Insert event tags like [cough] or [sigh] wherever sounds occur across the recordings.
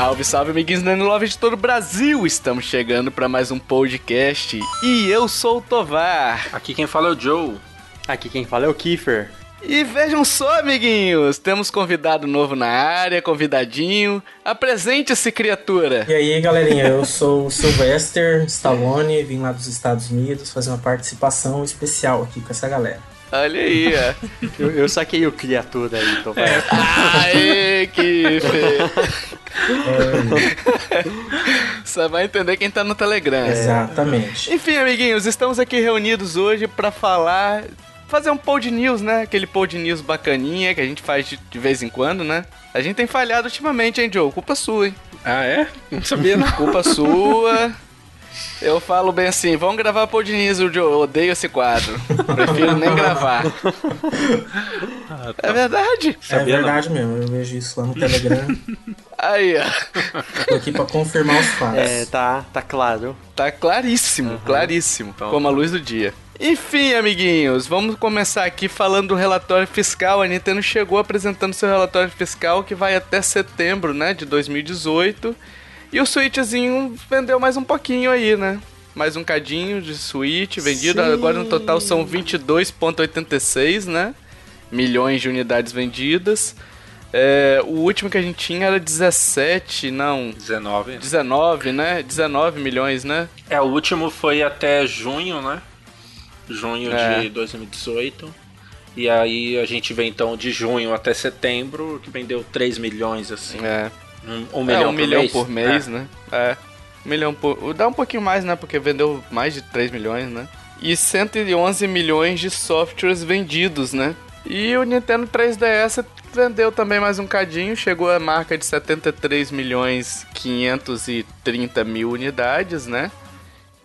Salve, salve, amiguinhos da Love de todo o Brasil! Estamos chegando para mais um podcast e eu sou o Tovar. Aqui quem fala é o Joe. Aqui quem fala é o Kiefer. E vejam só, amiguinhos, temos convidado novo na área, convidadinho. Apresente-se, criatura. E aí, galerinha, eu sou o Sylvester Stallone, vim lá dos Estados Unidos fazer uma participação especial aqui com essa galera. Olha aí, ó. Eu, eu saquei o criatura aí, tô é. Aê, que feio. Só vai entender quem tá no Telegram. Exatamente. Enfim, amiguinhos, estamos aqui reunidos hoje para falar fazer um pod news, né? Aquele pod news bacaninha que a gente faz de, de, vez em quando, né? A gente tem falhado ultimamente, hein, Joe? Culpa sua, hein? Ah, é? Não sabia, não. Culpa sua. Eu falo bem assim, vamos gravar news, Joe. Eu odeio esse quadro. Prefiro nem gravar. Ah, tá. É verdade. É verdade não. mesmo, eu vejo isso lá no Telegram. Aí, ó. Tô aqui pra confirmar os fatos. É, tá, tá claro. Tá claríssimo, uhum. claríssimo. Então, como a luz do dia. Enfim, amiguinhos, vamos começar aqui falando do relatório fiscal. A Nintendo chegou apresentando seu relatório fiscal que vai até setembro, né, de 2018. E o Switchzinho vendeu mais um pouquinho aí, né? Mais um cadinho de Switch vendido. Sim. Agora no total são 22,86, né? Milhões de unidades vendidas. É, o último que a gente tinha era 17, não. 19. 19, né? 19 milhões, né? É, o último foi até junho, né? junho é. de 2018. E aí a gente vê então de junho até setembro, que vendeu 3 milhões, assim. É. Um, um milhão, é, um por, milhão mês. por mês, é. né? É. Um milhão por. Dá um pouquinho mais, né? Porque vendeu mais de 3 milhões, né? E 111 milhões de softwares vendidos, né? E o Nintendo 3DS vendeu também mais um cadinho, chegou a marca de 73 milhões 530 mil unidades, né?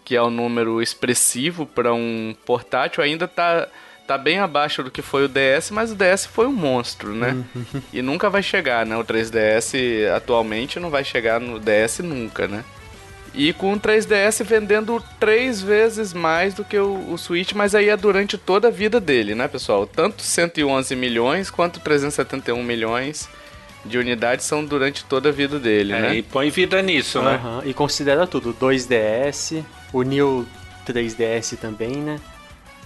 que é um número expressivo para um portátil, ainda tá, tá bem abaixo do que foi o DS, mas o DS foi um monstro, né? Uhum. e nunca vai chegar, né? O 3DS atualmente não vai chegar no DS nunca, né? E com o 3DS vendendo três vezes mais do que o, o, Switch, mas aí é durante toda a vida dele, né, pessoal? Tanto 111 milhões quanto 371 milhões de unidades são durante toda a vida dele, é, né? E põe vida nisso, uhum. né? E considera tudo, 2DS, o New 3DS também, né?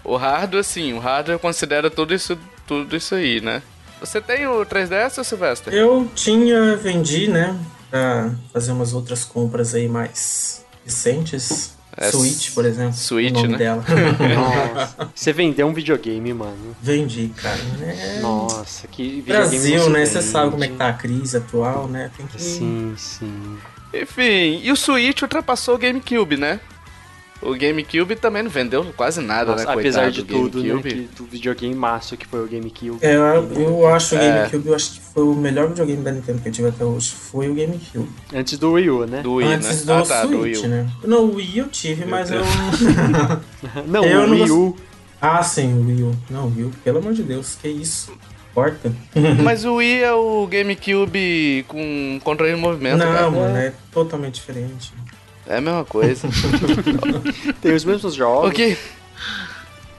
O hardware, sim, o hardware considera tudo isso, tudo isso aí, né? Você tem o 3DS, Silvestre? Eu tinha, vendi, né? Pra fazer umas outras compras aí mais recentes. É, Switch, por exemplo. Switch, o nome né? dela. [laughs] Nossa. Você vendeu um videogame, mano. Vendi, cara. É... Nossa, que videogame Brasil, né? Você sabe como é que tá a crise atual, né? Tem que... Sim, sim. Enfim, e o Switch ultrapassou o GameCube, né? O GameCube também não vendeu quase nada, Nossa, né? Apesar de tudo, né? Que, do videogame massa que foi o GameCube. É, eu, eu acho o é. GameCube, eu acho que foi o melhor videogame da Nintendo que eu tive até hoje. Foi o GameCube. Antes do Wii U, né? Do Wii, Antes né? do ah, tá, Switch, do né? Não, o Wii eu tive, Meu mas Deus. eu... [laughs] não, eu o Wii U... Ah, sim, o Wii U. Não, o Wii U, pelo amor de Deus, que isso. Porta. [laughs] mas o Wii é o GameCube com controle de movimento, Não, cara. mano, é totalmente diferente. É a mesma coisa. [laughs] Tem os mesmos jogos. O, que...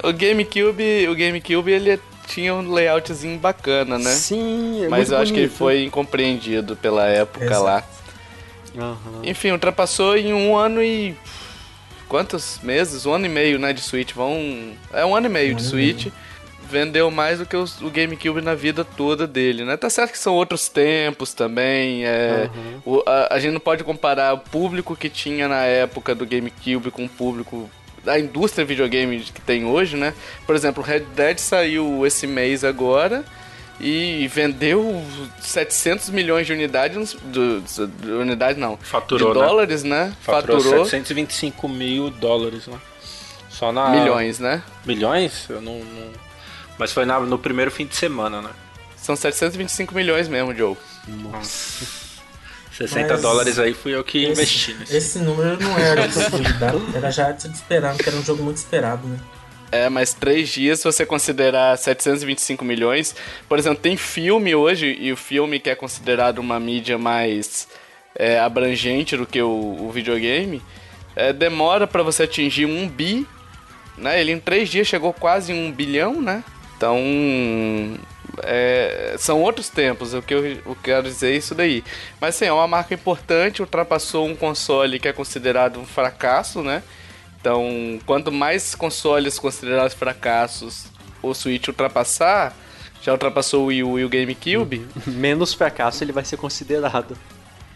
o GameCube, o GameCube ele tinha um layoutzinho bacana, né? Sim, é Mas eu acho que ele foi incompreendido pela época Exato. lá. Uhum. Enfim, ultrapassou em um ano e. Quantos meses? Um ano e meio, né? De Switch. Vão. É um ano e meio um de Switch. Meio vendeu mais do que o, o, GameCube na vida toda dele, né? Tá certo que são outros tempos também. É, uhum. o, a, a, gente não pode comparar o público que tinha na época do GameCube com o público da indústria videogame que tem hoje, né? Por exemplo, Red Dead saiu esse mês agora e vendeu 700 milhões de unidades, de, de unidades não, Faturou, de né? dólares, né? Faturou, Faturou 725 mil dólares, né? Só na... Milhões, né? Milhões? Eu não... não... Mas foi na, no primeiro fim de semana, né? São 725 milhões mesmo, Joe. Nossa. 60 Mas dólares aí fui eu que esse, investi nisso. Esse número não era [laughs] de era já de esperar, porque era um jogo muito esperado, né? É, mas três dias, se você considerar 725 milhões. Por exemplo, tem filme hoje, e o filme que é considerado uma mídia mais é, abrangente do que o, o videogame, é, demora para você atingir um bi. Né? Ele em três dias chegou quase um bilhão, né? Então, é, são outros tempos, o que eu, eu quero dizer é isso daí. Mas sim, é uma marca importante, ultrapassou um console que é considerado um fracasso, né? Então, quanto mais consoles considerados fracassos o Switch ultrapassar, já ultrapassou o Wii U e o GameCube. [laughs] Menos fracasso ele vai ser considerado.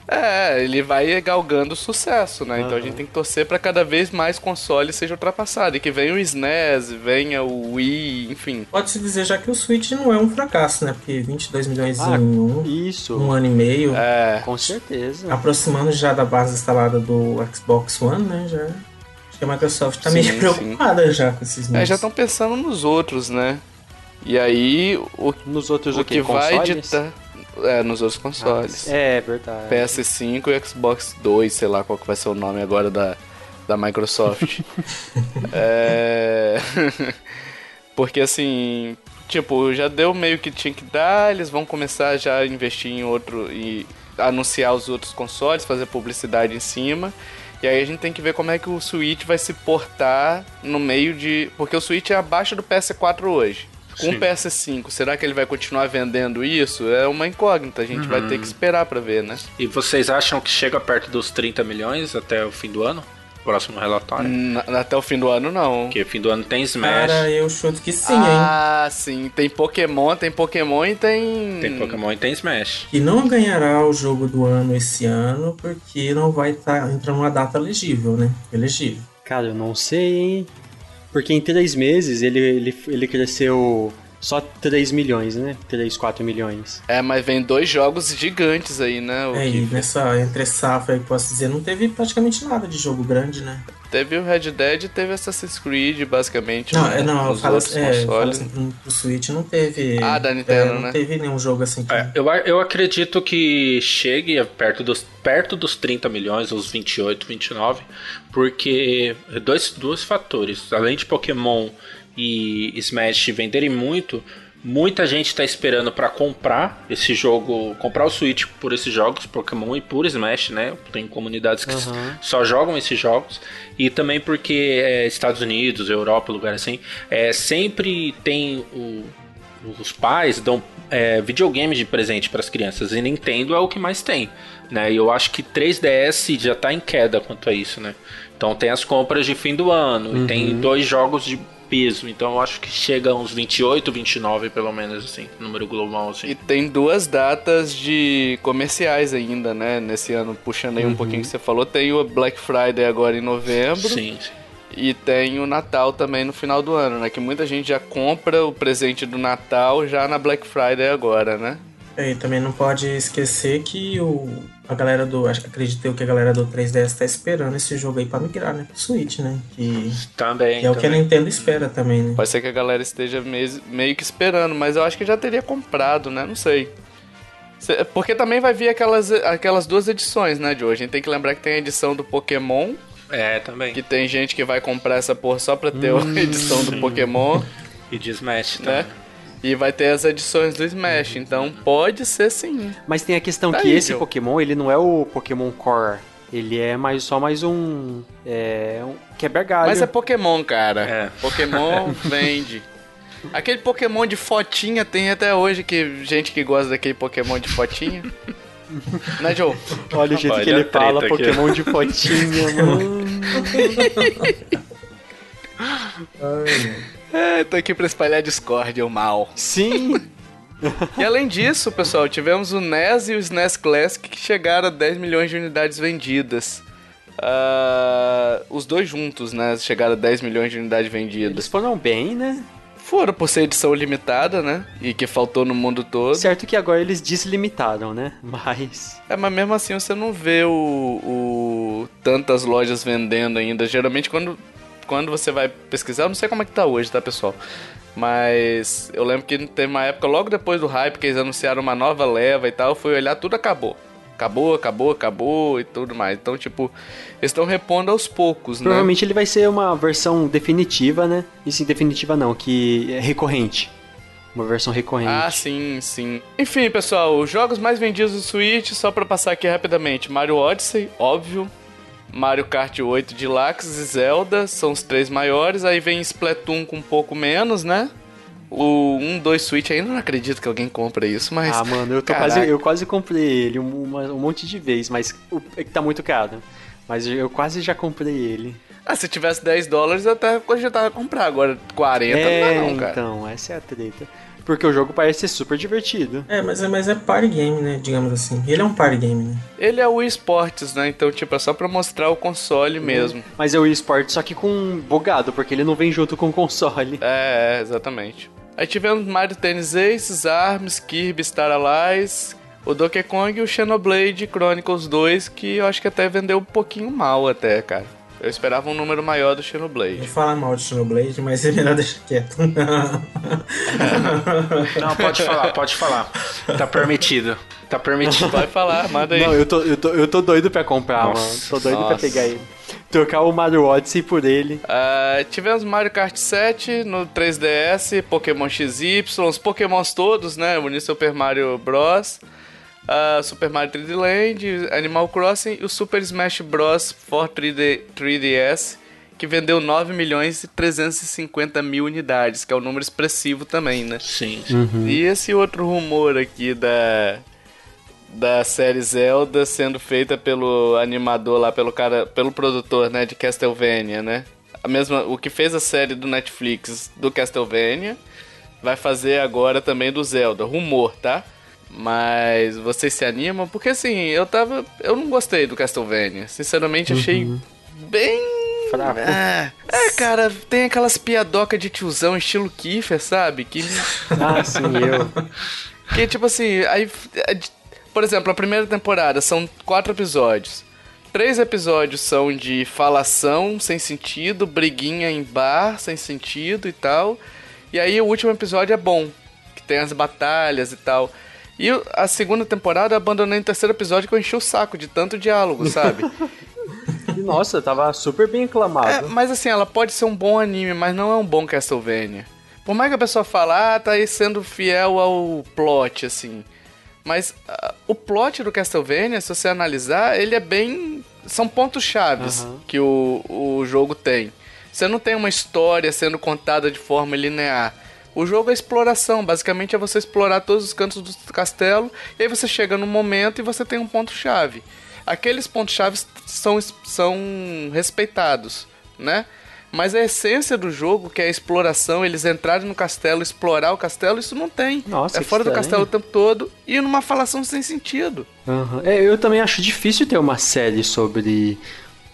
É, ele vai galgando sucesso, né? Uhum. Então a gente tem que torcer para cada vez mais consoles sejam ultrapassados. E que venha o SNES, venha o Wii, enfim. Pode-se dizer já que o Switch não é um fracasso, né? Porque 22 milhões ah, em um, isso. um ano e meio. É. Com certeza. Aproximando já da base instalada do Xbox One, né? Já. Acho que a Microsoft tá sim, meio preocupada sim. já com esses números. É, já estão pensando nos outros, né? E aí, o, nos outros o, o que, que vai editar. É, nos outros consoles. Ah, é, verdade. PS5 e Xbox 2, sei lá qual que vai ser o nome agora da, da Microsoft. [laughs] é... [laughs] Porque assim, tipo, já deu meio que tinha que dar, eles vão começar já a investir em outro e anunciar os outros consoles, fazer publicidade em cima. E aí a gente tem que ver como é que o Switch vai se portar no meio de. Porque o Switch é abaixo do PS4 hoje. Com Sim. o PS5, será que ele vai continuar vendendo isso? É uma incógnita, a gente uhum. vai ter que esperar para ver, né? E vocês acham que chega perto dos 30 milhões até o fim do ano? Próximo relatório? N até o fim do ano, não. Porque fim do ano tem Smash. Cara, eu chuto que sim, ah, hein? Ah, sim. Tem Pokémon, tem Pokémon e tem. Tem Pokémon e tem Smash. Que não ganhará o jogo do ano esse ano, porque não vai estar tá entrando uma data elegível, né? Elegível. Cara, eu não sei, hein? Porque em três meses ele, ele, ele cresceu só 3 milhões, né? 3, 4 milhões. É, mas vem dois jogos gigantes aí, né? O é, que... e nessa entre safra, posso dizer, não teve praticamente nada de jogo grande, né? Teve o Red Dead e teve Assassin's Creed, basicamente. Não, né? não, eu falo, é, falo assim, pro Switch não teve. Ah, da Nintendo, é, não né? Não teve nenhum jogo assim. Que... É, eu, eu acredito que chegue perto dos, perto dos 30 milhões, os 28, 29, porque dois, dois fatores. Além de Pokémon e Smash venderem muito, muita gente está esperando para comprar esse jogo, comprar o Switch por esses jogos, Pokémon e por Smash, né? Tem comunidades que uhum. só jogam esses jogos e também porque é, Estados Unidos, Europa, lugar assim, é, sempre tem o, os pais dão é, videogame de presente para as crianças e Nintendo é o que mais tem, né? E eu acho que 3DS já está em queda quanto a isso, né? Então tem as compras de fim do ano uhum. e tem uhum. dois jogos de peso. Então eu acho que chega a uns 28, 29 pelo menos, assim, número global, assim. E tem duas datas de comerciais ainda, né? Nesse ano, puxando aí uhum. um pouquinho que você falou, tem o Black Friday agora em novembro. Sim, sim. E tem o Natal também no final do ano, né? Que muita gente já compra o presente do Natal já na Black Friday agora, né? É, e também não pode esquecer que o, a galera do. Acho que acredito eu que a galera do 3DS tá esperando esse jogo aí pra migrar, né? Pro Switch, né? Que, também. Que é também. o que a Nintendo espera também, né? Pode ser que a galera esteja meio, meio que esperando, mas eu acho que já teria comprado, né? Não sei. Porque também vai vir aquelas, aquelas duas edições, né, de hoje. A gente tem que lembrar que tem a edição do Pokémon. É, também. Que tem gente que vai comprar essa porra só pra ter hum, a edição do Pokémon. E de Smash né? também. E vai ter as edições do Smash, então pode ser sim. Mas tem a questão tá que aí, esse Joe. Pokémon, ele não é o Pokémon Core. Ele é mais, só mais um. É. Um quebra-galho. Mas é Pokémon, cara. É. Pokémon [laughs] vende. Aquele Pokémon de fotinha tem até hoje que gente que gosta daquele Pokémon de fotinha. [laughs] né, Joe? Olha o jeito Olha que ele fala, Pokémon de fotinha, [laughs] mano. Ai, é, tô aqui pra espalhar Discord, o mal. Sim! [laughs] e além disso, pessoal, tivemos o NES e o SNES Classic que chegaram a 10 milhões de unidades vendidas. Uh, os dois juntos, né? Chegaram a 10 milhões de unidades vendidas. Eles foram bem, né? Foram por ser edição limitada, né? E que faltou no mundo todo. Certo que agora eles deslimitaram, né? [laughs] Mas. É, mas mesmo assim você não vê o, o tantas lojas vendendo ainda. Geralmente quando quando você vai pesquisar, eu não sei como é que tá hoje, tá, pessoal? Mas eu lembro que teve uma época, logo depois do hype, que eles anunciaram uma nova leva e tal, eu fui olhar, tudo acabou. Acabou, acabou, acabou e tudo mais. Então, tipo, eles estão repondo aos poucos, né? Provavelmente ele vai ser uma versão definitiva, né? E sim, definitiva não, que é recorrente. Uma versão recorrente. Ah, sim, sim. Enfim, pessoal, os jogos mais vendidos do Switch, só para passar aqui rapidamente. Mario Odyssey, óbvio. Mario Kart 8 Deluxe e Zelda são os três maiores. Aí vem Splatoon com um pouco menos, né? O 1, 2 Switch ainda não acredito que alguém compra isso, mas. Ah, mano, eu, quase, eu quase comprei ele um, um monte de vezes, mas é que tá muito caro. Mas eu quase já comprei ele. Ah, se tivesse 10 dólares eu até cogitava comprar. Agora 40 é, não dá não, cara. então, essa é a treta. Porque o jogo parece ser super divertido. É, mas é, mas é party game, né? Digamos assim. Ele é um party game, né? Ele é o eSports, né? Então, tipo, é só pra mostrar o Uhum. console mesmo. Mas é o eSport, só que com bugado, porque ele não vem junto com o console. É, é, exatamente. Aí tivemos Mario Tennis Aces, ARMS, Kirby Star Allies, o Donkey Kong e o Xenoblade Chronicles 2, que eu acho que até vendeu um pouquinho mal até, cara. Eu esperava um número maior do Xenoblade. gente fala mal de Xenoblade, mas é melhor deixar quieto. [laughs] Não, pode falar, pode falar. Tá permitido. Tá permitido. Vai falar, manda aí. Não, eu tô, eu tô, eu tô doido pra comprar, Nossa, mano. Tô doido pra nossa. pegar ele. Trocar o Mario Odyssey por ele. Ah, tivemos Mario Kart 7 no 3DS, Pokémon XY, os Pokémons todos, né? O Super Mario Bros. Ah, Super Mario 3D Land, Animal Crossing e o Super Smash Bros. for 3D, 3DS, que vendeu 9 milhões e 350 mil unidades, que é um número expressivo também, né? Sim. sim. E esse outro rumor aqui da da série Zelda sendo feita pelo animador lá, pelo cara, pelo produtor, né, de Castlevania, né? A mesma, o que fez a série do Netflix do Castlevania vai fazer agora também do Zelda. Rumor, tá? Mas vocês se animam? Porque assim, eu tava. Eu não gostei do Castlevania. Sinceramente, achei bem. Fraco. É, é, cara, tem aquelas piadocas de tiozão estilo Kiefer, sabe? Que [laughs] Ah, sim, eu. que, tipo assim, aí. é Por exemplo, a primeira temporada são quatro episódios. Três episódios são de falação sem sentido, briguinha em bar sem sentido e tal. E aí o último episódio é bom, que tem as batalhas e tal. E a segunda temporada eu abandonei no terceiro episódio que eu enchi o saco de tanto diálogo, sabe? Nossa, tava super bem aclamado. É, mas assim, ela pode ser um bom anime, mas não é um bom Castlevania. Por mais que a pessoa fale, ah, tá aí sendo fiel ao plot, assim. Mas ah, o plot do Castlevania, se você analisar, ele é bem. São pontos chaves Aham. que o, o jogo tem. Você não tem uma história sendo contada de forma linear. O jogo é exploração, basicamente é você explorar todos os cantos do castelo, e aí você chega num momento e você tem um ponto-chave. Aqueles pontos-chave são, são respeitados, né? Mas a essência do jogo, que é a exploração, eles entrarem no castelo, explorar o castelo, isso não tem. Nossa, é fora do estranho. castelo o tempo todo e numa falação sem sentido. Aham. É, eu também acho difícil ter uma série sobre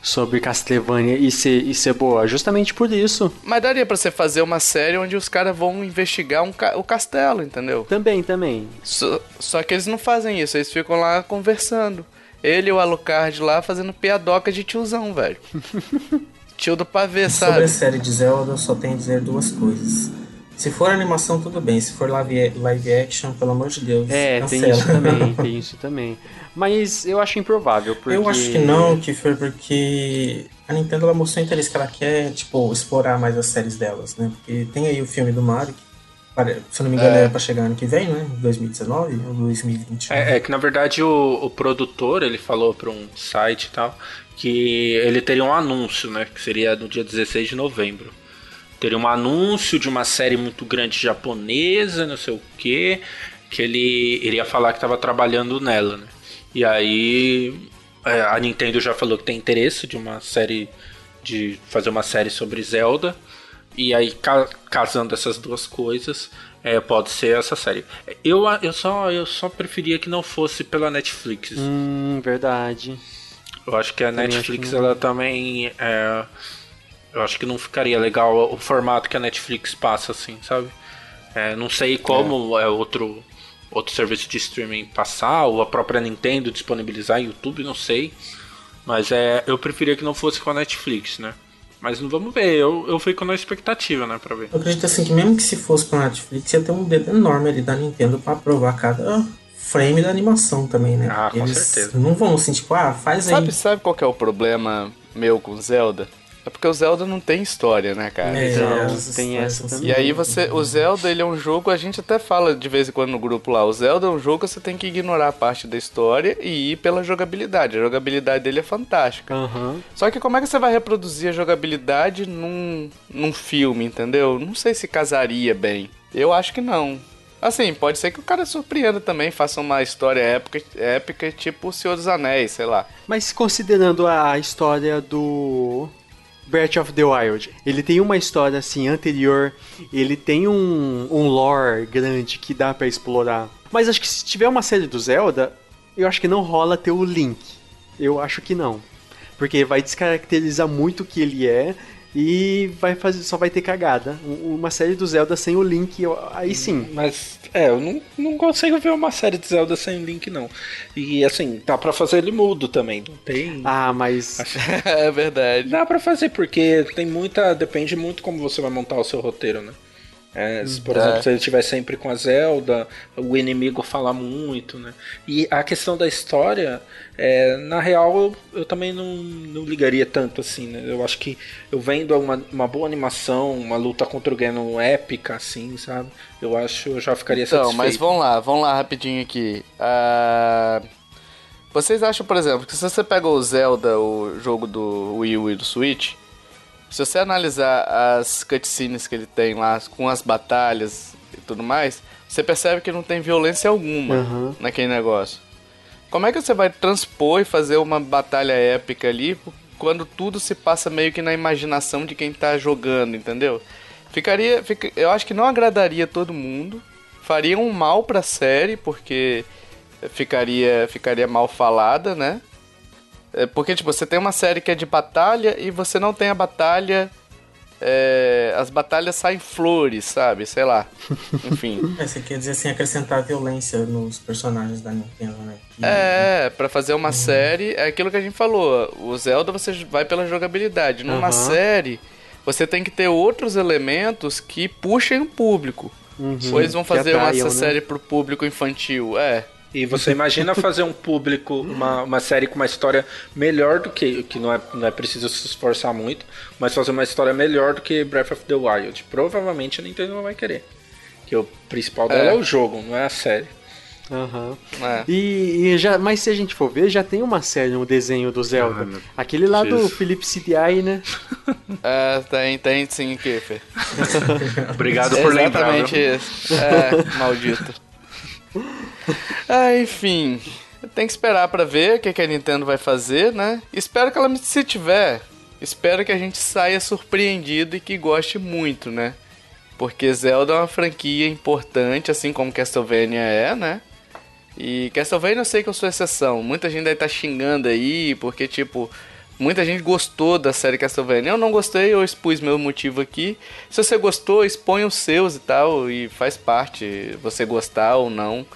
sobre Castlevania e ser, e ser boa, justamente por isso. Mas daria pra você fazer uma série onde os caras vão investigar um ca- o castelo, entendeu? Também, também. Só, só que eles não fazem isso, eles ficam lá conversando. Ele e o Alucard lá fazendo piadoca de tiozão, velho. [laughs] Tio do pavê, Sobre sabe? a série de Zelda, eu só tenho a dizer duas coisas. Se for animação, tudo bem. Se for live, live action, pelo amor de Deus, É, tem cancela. isso também, [laughs] tem isso também. Mas eu acho improvável, porque... Eu acho que não, que foi porque a Nintendo ela mostrou interesse que ela quer, tipo, explorar mais as séries delas, né? Porque tem aí o filme do Mario, que, se eu não me engano, É. era pra chegar ano que vem, né? 2019 ou 2021. É, é que na verdade o, o produtor ele falou para um site e tal que ele teria um anúncio, né? Que seria no dia 16 de novembro. Teria um anúncio de uma série muito grande japonesa, não sei o que, que ele iria falar que estava trabalhando nela, né? E aí é, a Nintendo já falou que tem interesse de uma série de fazer uma série sobre Zelda. E aí, ca- casando essas duas coisas, é, pode ser essa série. Eu, eu, só, eu só preferia que não fosse pela Netflix. Hum, verdade. Eu acho que a Também Netflix, que ela também. é, eu acho que não ficaria legal o formato que a Netflix passa, assim, sabe? É, não sei como é. outro, outro serviço de streaming passar, ou a própria Nintendo disponibilizar YouTube, não sei. Mas é, eu preferia que não fosse com a Netflix, né? Mas não vamos ver, eu, eu fico na expectativa, né, pra ver. Eu acredito assim que mesmo que se fosse pra Netflix, ia ter um dedo enorme ali da Nintendo pra aprovar cada frame da animação também, né? Ah, com Eles certeza. não vão assim, tipo, ah, faz aí. Sabe, sabe qual que é o problema meu com Zelda? É porque o Zelda não tem história, né, cara? É, Então, as tem essa também. E aí você, o Zelda, ele é um jogo, a gente até fala de vez em quando no grupo lá, o Zelda é um jogo que você tem que ignorar a parte da história e ir pela jogabilidade. A jogabilidade dele é fantástica. Aham. Só que como é que você vai reproduzir a jogabilidade num, num filme, entendeu? Não sei se casaria bem. Eu acho que não. Assim, pode ser que o cara surpreenda também, faça uma história épica, épica tipo O Senhor dos Anéis, sei lá. Mas considerando a história do Breath of the Wild, ele tem uma história assim anterior, ele tem um, um lore grande que dá para explorar. Mas acho que se tiver uma série do Zelda, eu acho que não rola ter o Link. Eu acho que não. Porque vai descaracterizar muito o que ele é e vai fazer, só vai ter cagada. Uma série do Zelda sem o Link, aí sim. Mas, é, eu não, não consigo ver uma série de Zelda sem o Link, não. E, assim, dá pra fazer ele mudo também, não tem... Ah, mas... [laughs] é verdade. Dá pra fazer, porque tem muita... Depende muito como você vai montar o seu roteiro, né? É, se, por é. exemplo, se ele estiver sempre com a Zelda, o inimigo fala muito, né? E a questão da história, é, na real, eu, eu também não, não, ligaria tanto assim, né? Eu acho que eu vendo uma, uma boa animação, uma luta contra o Ganon épica, assim, sabe? Eu acho eu já ficaria então, satisfeito. mas vamos lá, vamos lá rapidinho aqui. Uh, vocês acham, por exemplo, que se você pega o Zelda, o jogo do Wii U e do Switch, se você analisar as cutscenes que ele tem lá, com as batalhas e tudo mais, você percebe que não tem violência alguma uhum. naquele negócio. Como é que você vai transpor e fazer uma batalha épica ali quando tudo se passa meio que na imaginação de quem tá jogando, entendeu? Ficaria, fica, eu acho que não agradaria todo mundo, faria um mal pra série, porque ficaria, ficaria mal falada, né? É, porque, tipo, você tem uma série que é de batalha e você não tem a batalha. É, as batalhas saem flores, sabe? Sei lá. [laughs] Enfim. É, você quer dizer assim, acrescentar violência nos personagens da Nintendo, né? Que... É, pra fazer uma uhum. série, é aquilo que a gente falou. O Zelda você vai pela jogabilidade. Numa uhum. série, você tem que ter outros elementos que puxem o público. Uhum. Ou eles vão fazer atraiam, uma né? série pro público infantil. É. E você imagina fazer um público, uma, uma série com uma história melhor do que. que não é, não é preciso se esforçar muito, mas fazer uma história melhor do que Breath of the Wild. Provavelmente a Nintendo não vai querer. Que o principal dela é, é o jogo, não é a série. Uhum. É. E, e, já, mas se a gente for ver, já tem uma série, um desenho do Zelda. Ah, Aquele lá do Philip CDI, né? É, tem, tem sim, Kiffer. [laughs] Obrigado por lembrar. Exatamente isso. É, maldito. [laughs] ah, enfim. Tem que esperar para ver o que, que a Nintendo vai fazer, né? Espero que ela, se tiver, espero que a gente saia surpreendido e que goste muito, né? Porque Zelda é uma franquia importante, assim como Castlevania é, né? E Castlevania eu sei que eu sou exceção. Muita gente estar tá xingando aí, porque, tipo, muita gente gostou da série Castlevania. Eu não gostei, eu expus meu motivo aqui. Se você gostou, expõe os seus e tal, e faz parte você gostar ou não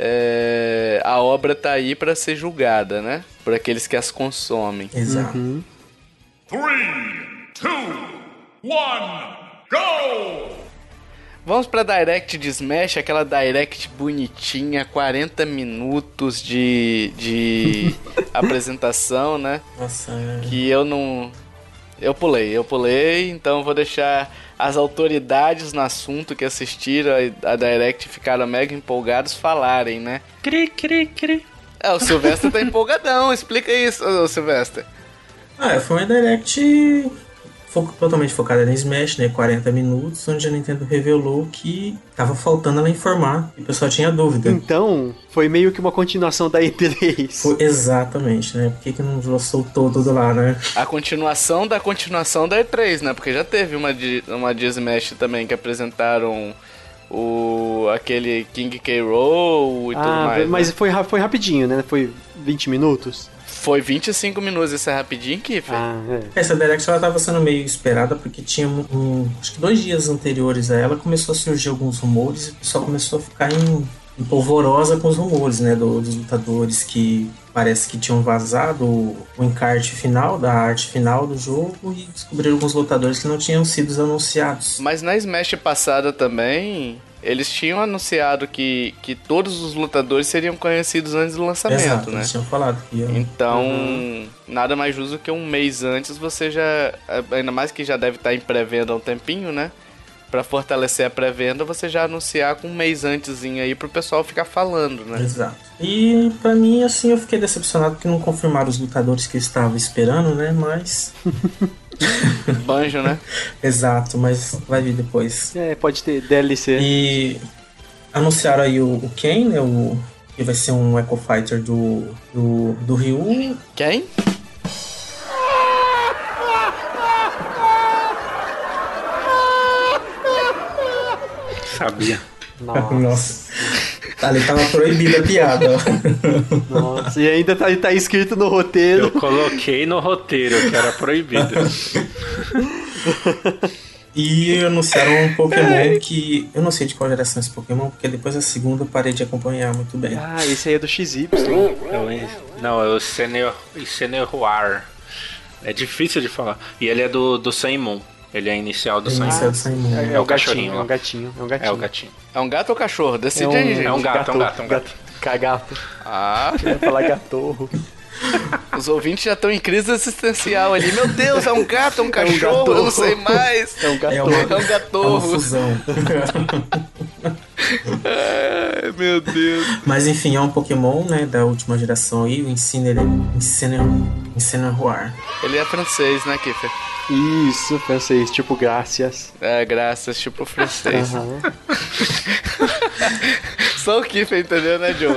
é, a obra tá aí para ser julgada, né? Por aqueles que as consomem. Exato. 3, 2, 1, go! Vamos pra Direct de Smash, aquela Direct bonitinha, 40 minutos de, de [laughs] apresentação, né? Nossa, é. Que eu não. Eu pulei, eu pulei, então vou deixar as autoridades no assunto que assistiram a, a Direct ficaram mega empolgados falarem, né? Cri, cri, cri. É, o Silvestre tá empolgadão, explica isso, Silvestre. Ah, foi uma Direct fo totalmente focada em Smash, né? 40 minutos, onde a Nintendo revelou que tava faltando ela informar e o pessoal tinha dúvida. Então, foi meio que uma continuação da E3. Foi, exatamente, né? Por que, que não soltou tudo lá, né? A continuação da continuação da E3, né? Porque já teve uma de, uma de Smash também que apresentaram o aquele King K. Rool e ah, tudo mais. Mas né? foi, foi rapidinho, né? Foi 20 minutos. Foi 25 minutos, isso é rapidinho, Kiffer. Ah, é. Essa Direct ela tava sendo meio esperada porque tinha um, um, acho que dois dias anteriores a ela começou a surgir alguns rumores e o pessoal começou a ficar em, em polvorosa com os rumores, né, do, dos lutadores que parece que tinham vazado o, o encarte final da arte final do jogo e descobriram alguns lutadores que não tinham sido anunciados. Mas na Smash passada também eles tinham anunciado que, que todos os lutadores seriam conhecidos antes do lançamento, Exato, né? Eles tinham falado que ia... Então, uhum. nada mais justo que um mês antes você já. Ainda mais que já deve estar em pré-venda há um tempinho, né? Para fortalecer a pré-venda, você já anunciar com um mês antes aí pro pessoal ficar falando, né? Exato. E para mim, assim, eu fiquei decepcionado porque não confirmaram os lutadores que eu estava esperando, né? Mas. [laughs] Banjo, né? Exato, mas vai vir depois. É, pode ter DLC. E anunciaram aí o, o Ken, né? O, que vai ser um Echo Fighter do, do, do Ryu. Quem? Sabia. [laughs] Nossa. Nossa. Ali tava proibida a piada. Nossa, e ainda tá, tá escrito no roteiro. Eu coloquei no roteiro que era proibido. E anunciaram um Pokémon que. Eu não sei de qual geração é esse Pokémon, porque depois da segunda eu parei de acompanhar muito bem. Ah, esse aí é do XY. É o- Não, é o Senior, Senior É difícil de falar. E ele é do, do Sun Moon. Ele é inicial do é do Simon. É, É o gatinho, cachorrinho é lá. um gatinho, é um gatinho. É o gatinho. É um gato ou cachorro? Decide É um, aí, gente. é um gato, é um gato, é um gato. Cagato. Ah, ia falar gatorro. [laughs] os ouvintes já estão em crise existencial ali. Meu Deus, é um gato, é um cachorro, gatorro. eu não sei mais. É um É gatorro. uma, É um é uma gatorro. fusão. [laughs] Ai, meu Deus. Mas enfim, é um Pokémon, né, da última geração aí, o Incineroar. Incineroar. Ele é francês, né, Kiffer? Isso, francês, tipo, graças. É, graças, tipo francês. Aham. [laughs] Só o Kiffer entendeu, né, Joe?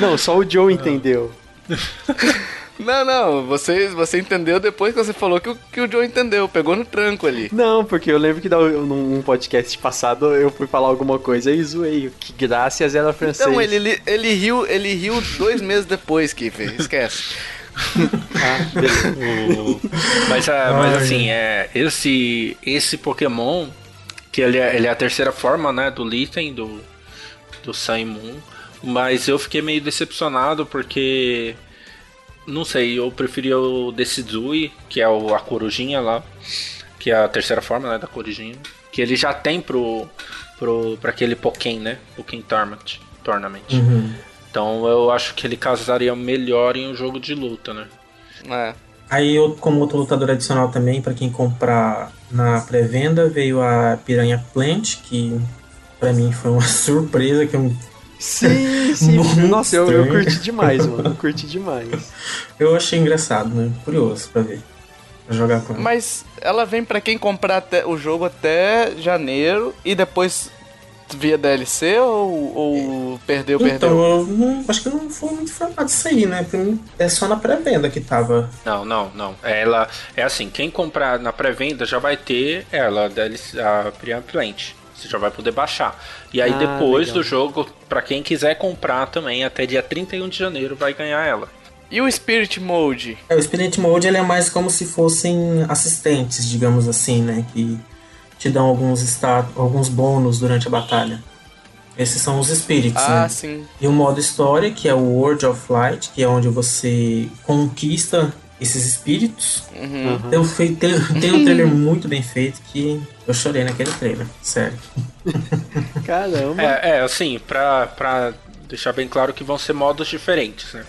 Não, só o Joe entendeu. [laughs] Não, não, você, você entendeu depois que você falou que o, que o Joe entendeu, pegou no tranco ali. Não, porque eu lembro que num um podcast passado eu fui falar alguma coisa e zoei. Que graças era francês. Então, ele, ele, ele riu, ele riu dois meses depois, Kiffer, esquece. [laughs] Ah. O- Mas, ah, mas assim, é, esse, esse Pokémon, que ele é, ele é a terceira forma, né, do Litten, do, do Sun Moon. Mas eu fiquei meio decepcionado porque, não sei, eu preferia o Decidui, que é o, a corujinha lá, que é a terceira forma, né, da corujinha. Que ele já tem pro, pro, pra aquele Pokémon, né, Pokémon Tournament. Tournament. Uhum. Então eu acho que ele casaria melhor em um jogo de luta, né. É. Aí, eu- como outro lutador adicional também, pra quem comprar na pré-venda, veio a Piranha Plant, que pra mim foi uma [laughs] surpresa, que eu, Sim, [laughs] sim. Muito Nossa, eu, eu curti demais, mano. Eu curti demais. eu achei engraçado, né? Curioso pra ver. Pra jogar com ela. Mas ela vem pra quem comprar até, o jogo até janeiro e depois via DLC ou, ou perdeu, Então, perdeu? eu não- acho que não foi muito informado isso aí, né? É só na pré-venda que tava. Não, não, não. Ela é assim, quem comprar na pré-venda já vai ter ela, a DLC a Priam Plant. Você já vai poder baixar. E aí Ah, depois legal. do jogo, pra quem quiser comprar também, até dia 31 de janeiro vai ganhar ela. E o Spirit Mode? É, o Spirit Mode ele é mais como se fossem assistentes, digamos assim, né? Que te dão alguns, stat alguns bônus durante a batalha. Esses são os Spirits, Ah, né? sim. E o modo história, que é o World of Light, que é onde você conquista esses espíritos. Uhum. Tem, um fei- tem, tem um trailer muito bem feito que eu chorei naquele trailer, sério. [laughs] Caramba. É, é assim, pra, pra deixar bem claro que vão ser modos diferentes, né?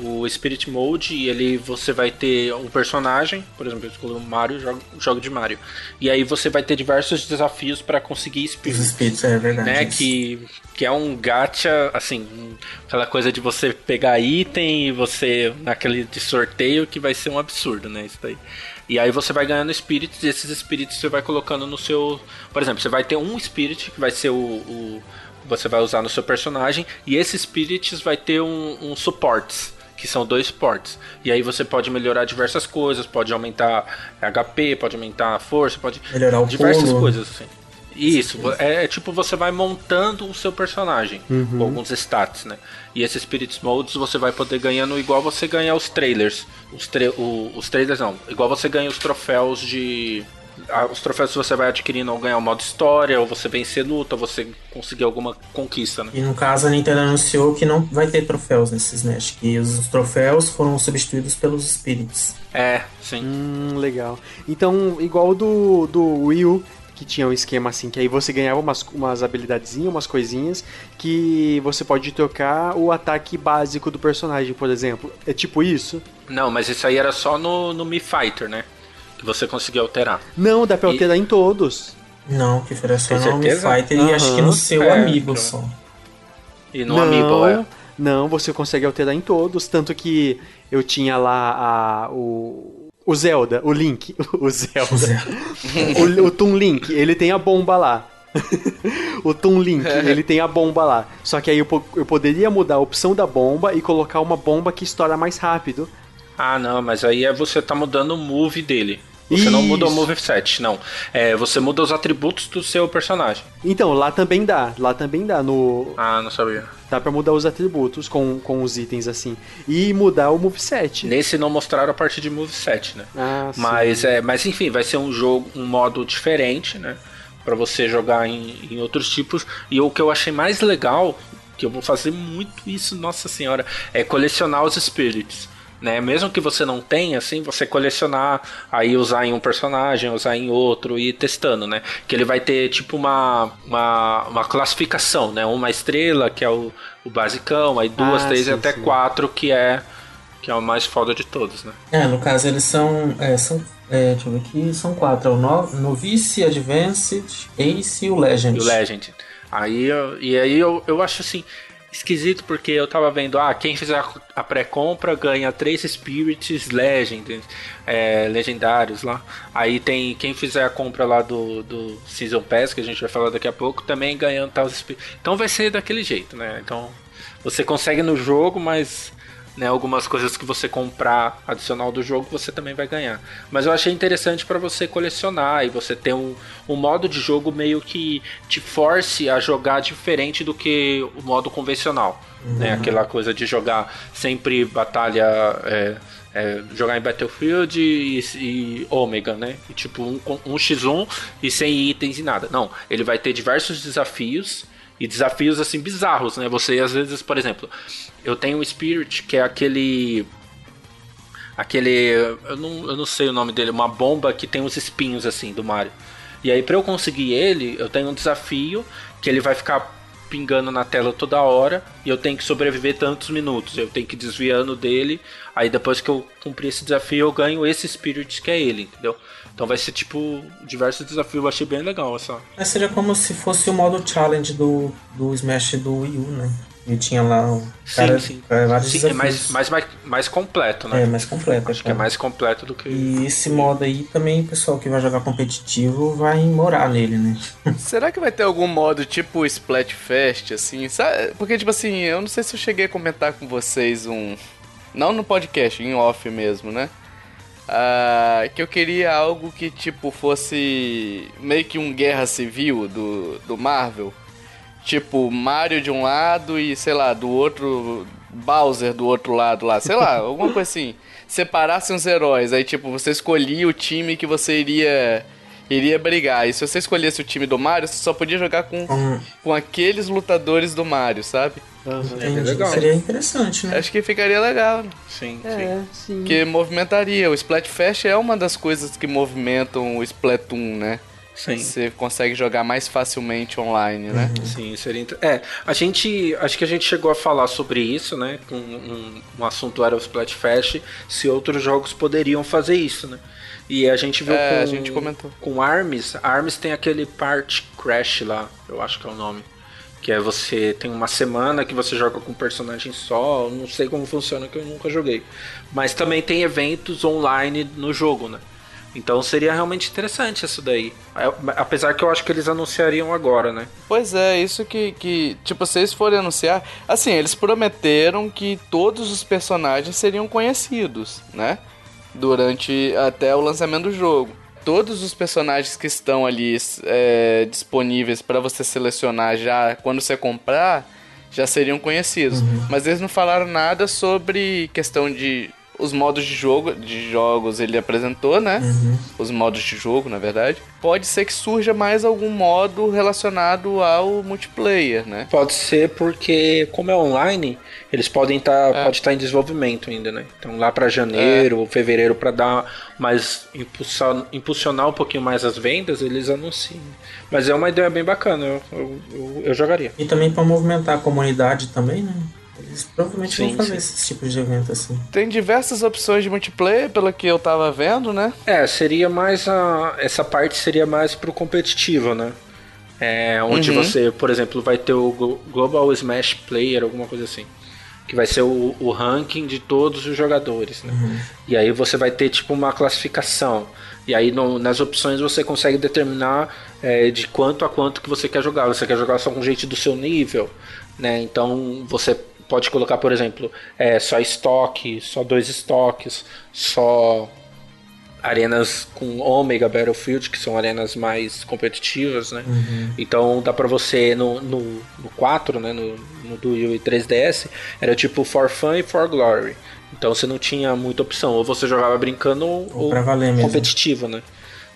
O Spirit Mode, ele você vai ter um personagem, por exemplo, eu escolhi o Mario, jogo, jogo de Mario. E aí você vai ter diversos desafios pra conseguir Os espíritos. espíritos, é verdade. né? Que, que é um gacha, assim, aquela coisa de você pegar item e você, naquele de sorteio, que vai ser um absurdo, né? Isso daí. E aí você vai ganhando espíritos e esses espíritos você vai colocando no seu. Por exemplo, você vai ter um spirit que vai ser o. o- você vai usar no seu personagem, e esses spirits vai ter um, um suportes. Que são dois suportes. E aí você pode melhorar diversas coisas, pode aumentar HP, pode aumentar a força, pode. Melhorar o diversas pulo. coisas assim. Isso, é, é tipo você vai montando o seu personagem com alguns stats, né? E esses Spirits Modes você vai poder ganhando igual você ganha os trailers. Os, tra o- os trailers não, igual você ganha os troféus de. Os troféus que você vai adquirindo ao ganhar o modo história, ou você vencer luta, ou você conseguir alguma conquista, né? E no caso a Nintendo anunciou que não vai ter troféus nesse Smash, que os troféus foram substituídos pelos espíritos. É, sim. Hum, legal. Então, igual do, do Wii U, que tinha um esquema assim, que aí você ganhava umas, umas habilidadezinhas, umas coisinhas, que você pode trocar o ataque básico do personagem, por exemplo. É tipo isso? Não, mas isso aí era só no, no Mi Fighter, né? Que você conseguia alterar. Não, dá pra E- alterar em todos. Não, que foi só no certeza? Fighter e acho que no seu É, amigo só. E no não, Amiibo, é. Não, você consegue alterar em todos, tanto que eu tinha lá a, o, O Zelda, o Link, [laughs] o Zelda. [laughs] o, o Toon Link, ele tem a bomba lá. [laughs] o Toon Link, ele tem a bomba lá. Só que aí eu, eu poderia mudar a opção da bomba e colocar uma bomba que estoura mais rápido. Ah, não, mas aí é você tá mudando o move dele. Você não muda o Isso. moveset, não. É, você muda os atributos do seu personagem. Então, lá também dá. Lá também dá. No, Ah, não sabia. dá pra mudar os atributos com, com os itens assim. E mudar o moveset. Nesse não mostraram a parte de moveset, né? Ah, sim. Mas, é, mas enfim, vai ser um jogo, um modo diferente, né? Pra você jogar em, em outros tipos. E o que eu achei mais legal, que eu vou fazer muito isso, nossa senhora, é colecionar os spirits. Né? Mesmo que você não tenha, assim, você colecionar, aí usar em um personagem, usar em outro e ir testando, né? Que ele vai ter tipo uma, uma, uma classificação, né? Uma estrela, que é o, o basicão, aí duas, Ah, três sim, e até sim. quatro, que é, que é o mais foda de todos, né? É, no caso eles são. É, são é, deixa eu ver aqui, são quatro. É o no, Novice, Advanced, Ace e o Legend. E o Legend. Aí, eu- e aí eu, eu acho assim, esquisito porque eu tava vendo, ah, quem fizer a- pré-compra ganha três Spirits Legend, é, legendários lá. Aí tem quem fizer a compra lá do, do Season Pass, que a gente vai falar daqui a pouco, também ganhando tal Spirits. Então vai ser daquele jeito, né? Então você consegue no jogo, mas né, algumas coisas que você comprar adicional do jogo você também vai ganhar. Mas eu achei interessante para você colecionar e você ter um, um modo de jogo meio que te force a jogar diferente do que o modo convencional. Né? Aquela coisa de jogar sempre batalha. é, é, jogar em Battlefield e, e Omega, né? E, tipo, um, um x1 e sem itens e nada. Não, ele vai ter diversos desafios e desafios assim bizarros, né? Você às vezes, por exemplo, eu tenho o Spirit, que é aquele aquele eu não, eu não sei o nome dele, uma bomba que tem os espinhos assim do Mario. E aí pra eu conseguir ele, eu tenho um desafio que ele vai ficar pingando na tela toda hora e eu tenho que sobreviver tantos minutos. Eu tenho que ir desviando dele. Aí depois que eu cumprir esse desafio, eu ganho esse Spirit que é ele, entendeu? Então vai ser tipo diversos desafios. Eu achei bem legal essa. Mas seria como se fosse o modo challenge do, do Smash do Wii U, né? E tinha lá o cara, sim, sim. é, vários Sim, é desafios. mais, mais, mais, mais completo, né? É, mais completo. Acho que é mais completo do que. E esse modo aí também, o pessoal que vai jogar competitivo vai morar nele, né? [laughs] Será que vai ter algum modo tipo Splatfest, assim? Sabe? Porque, tipo assim, eu não sei se eu cheguei a comentar com vocês um. Não no podcast, em off mesmo, né? Ah, que eu queria algo que, tipo, fosse meio que um guerra civil do, do Marvel. Tipo, Mario de um lado e, sei lá, do outro. Bowser do outro lado lá, sei lá, [laughs] alguma coisa assim. Separassem os heróis, aí, tipo, você escolhia o time que você iria iria brigar. E se você escolhesse o time do Mario, você só podia jogar com, Hum. com aqueles lutadores do Mario, sabe? Entendi. legal. Seria interessante, né? Acho que ficaria legal, né? Sim, sim. É, sim. Que movimentaria. O Splatfest é uma das coisas que movimentam o Splatoon, né? Sim. Você consegue jogar mais facilmente online, né? Sim, seria inter... É, a gente. Acho que a gente chegou a falar sobre isso, né? Com um, um assunto era o Splatfest, se outros jogos poderiam fazer isso, né? E a gente viu É, com, a gente comentou. com Arms. Arms tem aquele Part Crash lá, eu acho que é o nome. Que é você tem uma semana que você joga com um personagem só, não sei como funciona que eu nunca joguei. Mas também tem eventos online no jogo, né? Então seria realmente interessante isso daí. É, Apesar que eu acho que eles anunciariam agora, né? Pois é, isso que, que, tipo, se eles forem anunciar, assim, eles prometeram que todos os personagens seriam conhecidos, né? Durante até o lançamento do jogo. Todos os personagens que estão ali é, disponíveis para você selecionar já quando você comprar já seriam conhecidos. Mas eles não falaram nada sobre questão de os modos de jogo, de jogos ele apresentou, né? Os modos de jogo, na verdade. Pode ser que surja mais algum modo relacionado ao multiplayer, né? Pode ser porque, como é online, eles podem estar pode estar em desenvolvimento ainda, né? Então lá para janeiro ou fevereiro para dar mais impulsar, impulsionar um pouquinho mais as vendas, eles anunciam. Mas é uma ideia bem bacana, eu, eu, eu, eu jogaria. E também pra movimentar a comunidade também, né? Eles provavelmente Sim, vão fazer sim. esses tipos de evento assim. Tem diversas opções de multiplayer, pelo que eu tava vendo, né? É, seria mais a essa parte seria mais pro competitivo, né? É, onde Uhum. você, por exemplo, vai ter o Glo- Global Smash Player, alguma coisa assim. que vai ser o, o ranking de todos os jogadores, né? E aí você vai ter tipo uma classificação. E aí no- nas opções você consegue determinar é, de quanto a quanto que você quer jogar. Você quer jogar só com gente do seu nível, né? Então você pode colocar, por exemplo, é, só estoque, só dois estoques, só arenas com Omega Battlefield, que são arenas mais competitivas, né? Então dá pra você no, no, no 4, né? No, no U e 3DS, era tipo For Fun e For Glory. Então você não tinha muita opção. Ou você jogava brincando ou, Ou competitivo, né?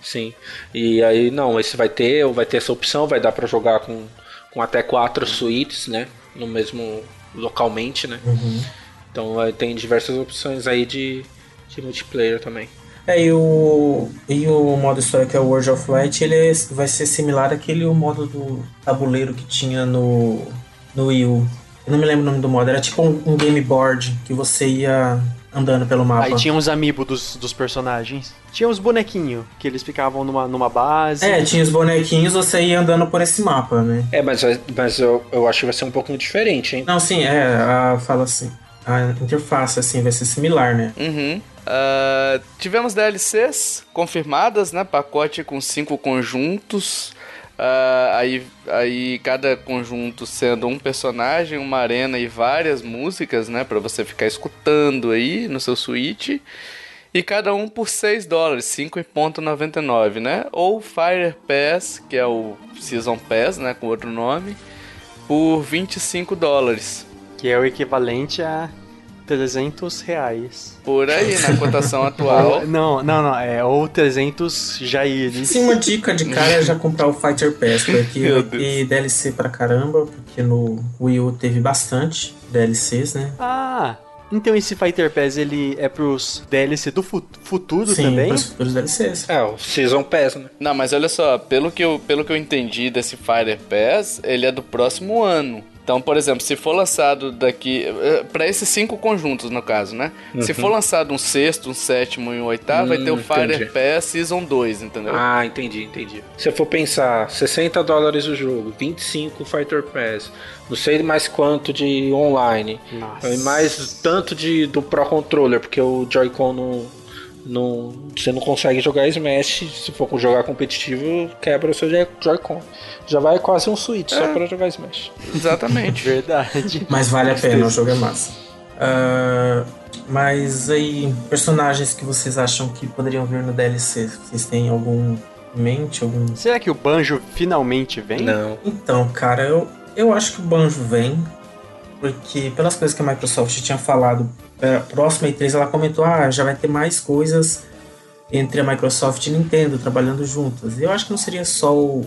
Sim. E aí não, esse vai ter, ou vai ter essa opção, vai dar pra jogar com, com até quatro suítes, né? No mesmo localmente, né? Então aí tem diversas opções aí de, de multiplayer também. É, e o, e o modo história que é o World of Light, ele é- vai ser similar àquele o modo do tabuleiro que tinha no, no Wii U. Eu não me lembro o nome do modo, era tipo um, um game board que você ia andando pelo mapa. Aí tinha os amigos dos, dos personagens. Tinha os bonequinhos, que eles ficavam numa, numa base. É, tinha os bonequinhos, você ia andando por esse mapa, né? É, mas, mas eu, eu acho que vai ser um pouquinho diferente, hein? Não, sim, é, a, fala assim, a interface assim vai ser similar, né? Uhum. Ah, tivemos DLCs confirmadas, né? Pacote com cinco conjuntos. Ah, aí, aí cada conjunto sendo um personagem, uma arena e várias músicas, né? Pra você ficar escutando aí no seu Switch. E cada um por 6 dólares, 5,99, né? Ou Fire Pass, que é o Season Pass, né? Com outro nome, por 25 dólares. Que é o equivalente a 300 reais. Por aí, na cotação [laughs] atual. Não, não, não. É ou 300 jaires. Sim, uma dica de cara é já comprar o Fighter Pass, porque [laughs] ter DLC pra caramba, porque no Wii U teve bastante DLCs, né? Ah, então esse Fighter Pass ele é pros DLC do fu- futuro Sim, também? pros futuros DLCs. É, o Season Pass, né? Não, mas olha só, pelo que, eu, pelo que eu entendi desse Fire Pass, ele é do próximo ano. Então, por exemplo, se for lançado daqui. Para esses cinco conjuntos, no caso, né? Se for lançado um sexto, um sétimo e um oitavo, vai ter o Hum, Fire entendi. Pass Season 2, entendeu? Ah, entendi, entendi. Se eu for pensar, 60 dólares o jogo, 25 Fighter Pass, não sei mais quanto de online, Nossa. e mais tanto de do Pro Controller, porque o Joy-Con não, não. Você não consegue jogar Smash, se for jogar competitivo, quebra o seu Joy- Joy-Con. Já vai quase um Switch só pra jogar Smash. Exatamente. [laughs] Verdade. Mas vale a pena, o jogo é massa. Ah, mas aí, personagens que vocês acham que poderiam vir no DLC? Vocês têm algum em mente? Algum... Será que o Banjo finalmente vem? Não. Então, cara, eu, eu acho que o Banjo vem, porque pelas coisas que a Microsoft tinha falado, a próxima E3 ela comentou, ah, já vai ter mais coisas entre a Microsoft e Nintendo trabalhando juntas. Eu acho que não seria só o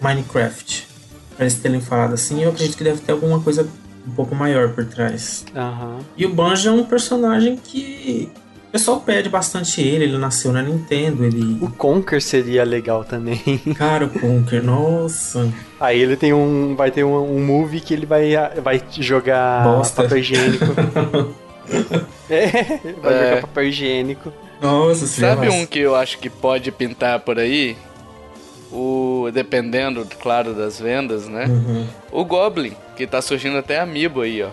Minecraft, para eles terem falado assim, eu acredito que deve ter alguma coisa um pouco maior por trás. Aham. E o Banjo é um personagem que pessoal pede bastante ele, ele nasceu na Nintendo, ele... O Conker seria legal também. [laughs] Cara, o Conker, nossa... Aí ele tem um. Vai ter um, um movie que ele vai, vai jogar Bosta. papel higiênico. [laughs] é, vai É. jogar papel higiênico. Nossa, Sabe um que eu acho que pode pintar por aí? O. Dependendo, claro, das vendas, né? Uhum. O Goblin, que tá surgindo até amiibo aí, ó.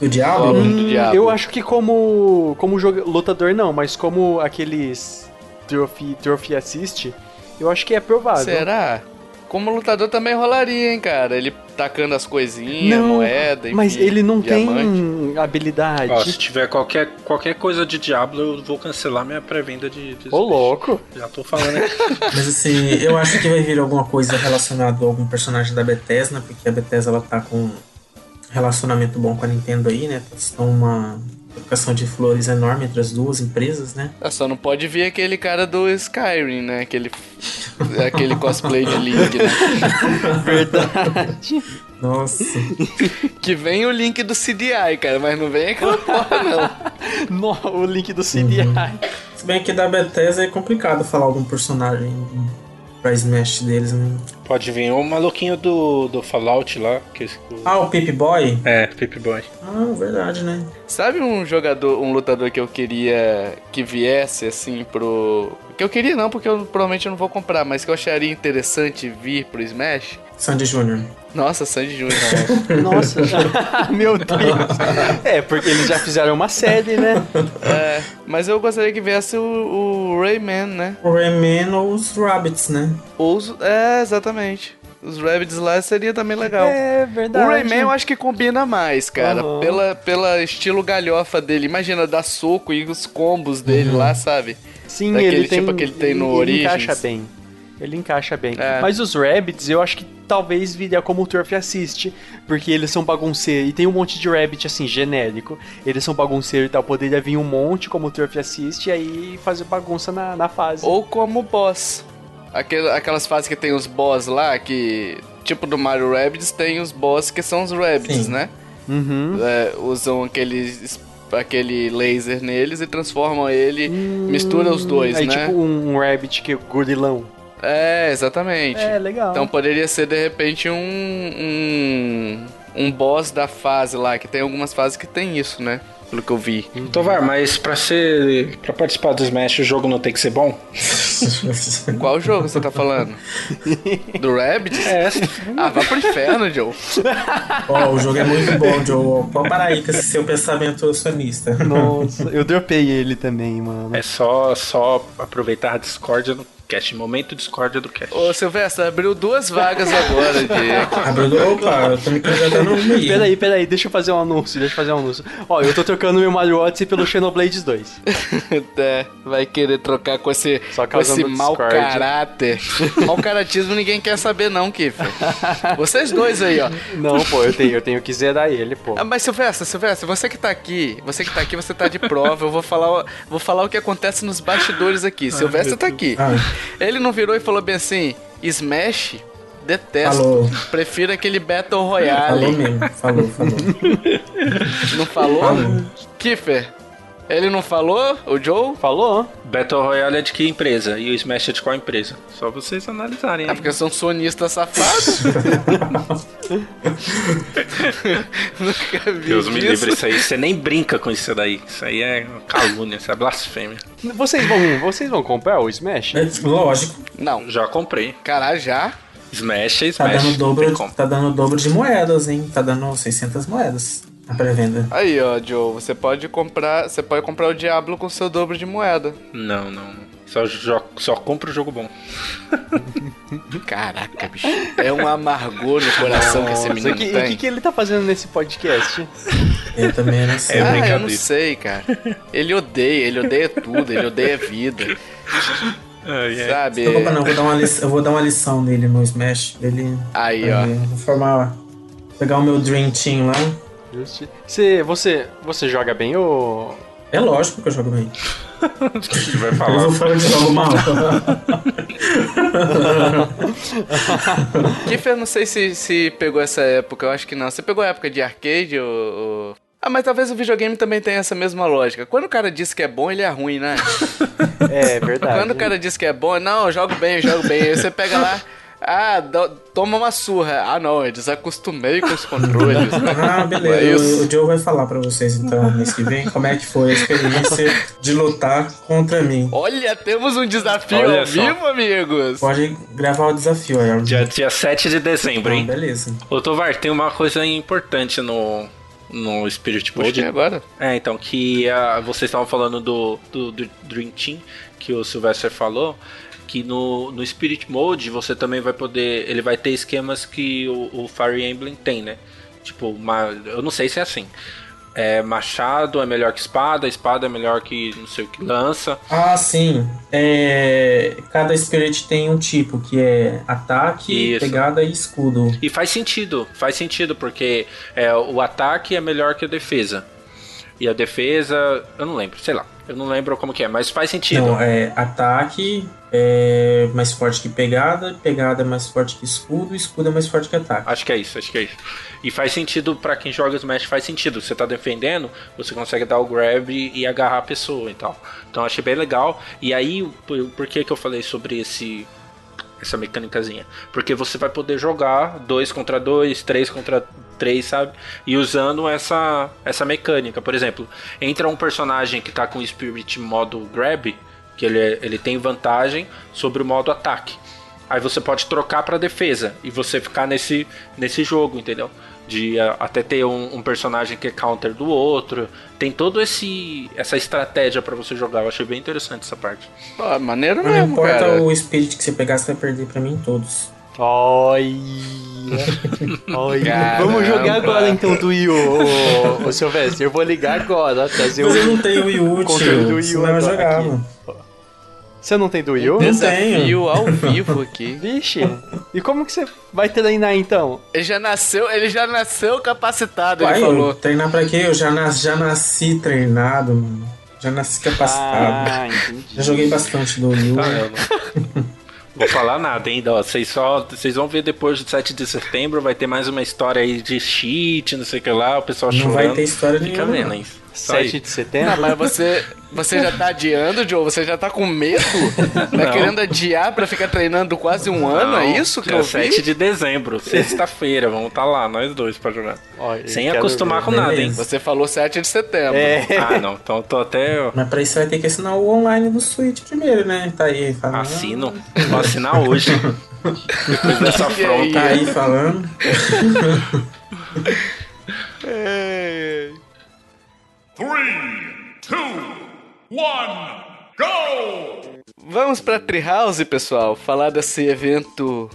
Do Diablo? Goblin do Hum, Diabo. eu acho que como como joga- lutador não, mas como aqueles trophy, trophy assist, eu acho que é provável. Será? Como lutador também rolaria, hein, cara? Ele tacando as coisinhas, Não, moeda, enfim, mas ele não diamante. tem habilidade. Ó, se tiver qualquer, qualquer coisa de Diablo, eu vou cancelar minha pré-venda de, de Ô, louco. Já tô falando aqui. [laughs] Mas assim, eu acho que vai vir alguma coisa relacionada a algum personagem da Bethesda, porque a Bethesda ela tá com relacionamento bom com a Nintendo aí, né? Estão uma trocação de flores enorme entre as duas empresas, né? Ah, Só não pode vir aquele cara do Skyrim, né? Aquele, aquele cosplay de Link, né? [laughs] Verdade. Nossa. Que vem o link do CDI, cara, mas não vem aquela porra, não. [laughs] No- o link do CDI. Se bem que da Bethesda é complicado falar algum personagem pra Smash deles, né? Pode vir o maluquinho do, do Fallout lá. Que, Ah, o Pip Boy? É, Pip Boy. Ah, verdade, né? Sabe um jogador, um lutador que eu queria que viesse, assim, pro... Que eu queria não, porque eu provavelmente não vou comprar, mas que eu acharia interessante vir pro Smash? Sandy Jr. Nossa, Sandy Júnior. [laughs] Nossa, [laughs] meu Deus. É, porque eles já fizeram uma série, né? é, mas eu gostaria que viesse o, o Rayman, né? O Rayman ou os Rabbits, né? Ou os, é, exatamente. Os Rabbids lá seria também legal. É verdade. O Rayman eu acho que combina mais, cara. Aham. Pela, pela estilo galhofa dele. Imagina dar soco e os combos dele lá, sabe? Sim, Daquele ele tem, tipo que ele tem no ele Origins. encaixa bem. Ele encaixa bem. É. Mas os Rabbits, eu acho que talvez viria como o Turf Assist, porque eles são bagunceiros. E tem um monte de Rabbit, assim, genérico. Eles são bagunceiros e tal. Poderia vir um monte como o Turf Assist e aí fazer bagunça na, na fase. Ou como boss. Aquel- aquelas fases que tem os boss lá, que. Tipo do Mario Rabbids, tem os boss que são os Rabbids, Sim. né? Uhum. É, usam aqueles, aquele laser neles e transformam ele. mistura os dois, aí, né? tipo um, um Rabbit que é gorilão. É, exatamente. É, legal. Então poderia ser de repente um, um. um boss da fase lá, que tem algumas fases que tem isso, né? Pelo que eu vi. Tovar, mas pra ser. pra participar do Smash o jogo não tem que ser bom? [laughs] Qual jogo você tá falando? Do Rabbit? É, Ah, vá pro inferno, Joe. Ó, o jogo é muito bom, Joe. Pode parar aí com esse seu pensamento sonista. Nossa, eu dropei ele também, mano. é só, só aproveitar a discórdia no cast. Momento discórdia do cast. Ô, Silvestre, abriu duas vagas agora [laughs] de. Abriu do... Opa, eu tô me candidatando uma aí. Peraí, peraí, deixa eu fazer um anúncio, deixa eu fazer um anúncio. Ó, eu tô trocando meu Mario Odyssey pelo Xenoblade 2. [laughs] É, vai querer trocar com esse, Só com esse mau caráter. mau caratismo ninguém quer saber, não, Kiffer. [laughs] Vocês dois aí, ó. Não, pô, eu tenho, eu tenho que zerar ele, pô. Ah, mas Silvestre, Silvestre, você que tá aqui, você que tá aqui, você tá de prova. Eu vou falar, o- vou falar o que acontece nos bastidores aqui. Silvestre tá aqui. Ah, Ele não virou e falou bem assim: Smash, detesto. Falou. Prefiro aquele Battle falou Royale. mesmo. Falou, falou. Não falou? Falou. Kiffer, ele não falou? O Joe? Falou? Battle Royale é de que empresa? E o Smash é de qual empresa? Só vocês analisarem. É aí. porque são sonistas safados. [laughs] [laughs] Nunca vi Deus me livre isso aí. Você nem brinca com isso daí. Isso aí é calúnia, isso é blasfêmia. Vocês vão, vocês vão comprar o Smash? É, lógico. Não, Já comprei. caralho, já? Smash é Tá Smash. dando, dobro, tá dando dobro de moedas, hein? Tá dando 600 moedas na pré-venda. Aí, ó, Joe, você pode comprar, você pode comprar o Diablo com seu dobro de moeda. Não, não. Só, jo- só compro jogo bom. [laughs] Caraca, bicho. É um amargor no coração que esse menino que- tem. O que, que ele tá fazendo nesse podcast? Eu também não sei. É ah, eu não sei, cara. Ele odeia, ele odeia tudo, ele odeia a vida. Sabe? Não, compra não, eu vou dar uma lição, eu vou dar uma lição nele no Smash. Ele. Aí, ó. ver. Vou formar. Pegar o meu Dream Team lá. Justi- Você, você, você joga bem ou... É lógico que eu jogo bem. Vai Eu falar. vou falar de jogo mal. [laughs] Kiffer, eu não sei se, se pegou essa época, eu acho que não. Você pegou a época de arcade ou... ou- Ah, mas talvez o videogame também tenha essa mesma lógica. Quando o cara diz que é bom, ele é ruim, né? [laughs] É verdade. Quando o cara diz que é bom, não, eu jogo bem, eu jogo bem. Aí você pega lá, ah, dá- toma uma surra. Ah, não, eu desacostumei com os controles. [laughs] Ah, beleza. É isso. O, Joe vai falar pra vocês então, mês que vem, como é que foi a experiência de lutar contra mim. Olha, temos um desafio Olha ao só. vivo, amigos. Pode gravar o desafio aí. Dia, dia 7 de dezembro, Ah, hein? beleza. Ô, Tovar, tem uma coisa importante no, no Spirit Mode. e agora? É, então, que ah, vocês estavam falando do, do, do Dream Team, que o Sylvester falou, que no, no Spirit Mode você também vai poder. Ele vai ter esquemas que o, o Fire Emblem tem, né? Tipo, uma, eu não sei se é assim. É, machado é melhor que espada, espada é melhor que não sei o que lança. Ah, sim. É, Cada Spirit tem um tipo, que é ataque, Isso. pegada e escudo. E faz sentido, faz sentido, porque é, o ataque é melhor que a defesa. E a defesa, eu não lembro, sei lá. Eu não lembro como que é, mas faz sentido. Não, é ataque é mais forte que pegada, pegada é mais forte que escudo, escudo é mais forte que ataque. Acho que é isso, acho que é isso. E faz sentido pra quem joga Smash, faz sentido. Você tá defendendo, você consegue dar o grab e, agarrar a pessoa e tal. Então achei bem legal. E aí, por, por que que eu falei sobre esse essa mecânicazinha? Porque você vai poder jogar dois contra dois, três contra três, sabe? E usando essa essa mecânica. Por exemplo, entra um personagem que tá com o Spirit modo grab, que ele, é- ele tem vantagem sobre o modo ataque. Aí você pode trocar pra defesa e você ficar nesse, nesse jogo, entendeu? De ah, até ter um, um personagem que é counter do outro. Tem todo esse essa estratégia pra você jogar. Eu achei bem interessante essa parte. Pô, maneiro Não mesmo, importa cara. o spirit que você pegar, você vai perder pra mim todos. Olha. Caramba. Vamos jogar agora então do Wii U, ô, ô, Silvestre. Eu vou ligar agora, trazer Mas eu o. não tenho Wii U, controle do tio. Wii Você U não vai agora jogar, aqui. mano. Você não tem do Wii U? Desafio tenho. ao vivo aqui. [laughs] Vixe. E como que você vai treinar então? Ele já nasceu, ele já nasceu capacitado, Pai, ele falou. eu treinar pra quê? Eu já, nas, já nasci treinado, mano. Já nasci capacitado. Ah, entendi. Já joguei bastante do Wii U. Eu não. Vou falar nada ó. Vocês só. Vocês vão ver depois do 7 de setembro, vai ter mais uma história aí de cheat, não sei o que lá, o pessoal Não chorando. vai ter história Fica nenhuma. vendo, não. hein? Só aí. 7 de setembro? mas você, você já tá adiando, Joe? Você já tá com medo? Tá Não. querendo adiar pra ficar treinando quase um ano? Não, É isso que eu 7 vi? de dezembro, sexta-feira, vamos estar lá, nós dois pra jogar. Ó, Sem acostumar ver. com nada, hein? Você falou 7 de setembro. É. Ah, não, então tô até. Mas pra isso você vai ter que assinar o online do Switch primeiro, né? Tá aí falando. Assino. Vou assinar hoje. Depois [laughs] dessa aí? afronta. Tá aí falando. [laughs] É. Three, two, one, go! Vamos pra Treehouse, pessoal, falar desse evento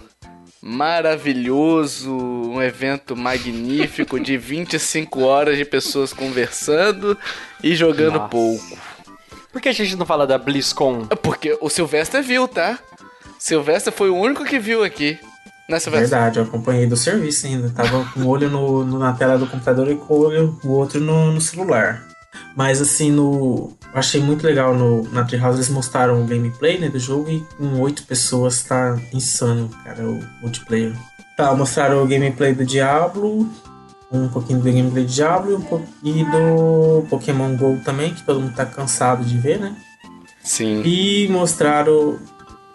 maravilhoso, um evento magnífico de [laughs] 25 horas de pessoas conversando e jogando Nossa. pouco. Por que a gente não fala da BlizzCon? É Porque o Sylvester viu, tá? Sylvester foi o único que viu aqui. Né, Sylvester? Verdade, eu acompanhei do serviço ainda. Tava com o olho no, no- na tela do computador e com o olho o outro no, no celular. Mas assim, no. eu Achei muito legal no, na Treehouse eles mostraram o gameplay né, do jogo e com oito pessoas tá insano, cara, o multiplayer. Tá, mostraram o gameplay do Diablo, um pouquinho do gameplay do Diablo e, um po- e do Pokémon GO também, que todo mundo tá cansado de ver, né? Sim. E mostraram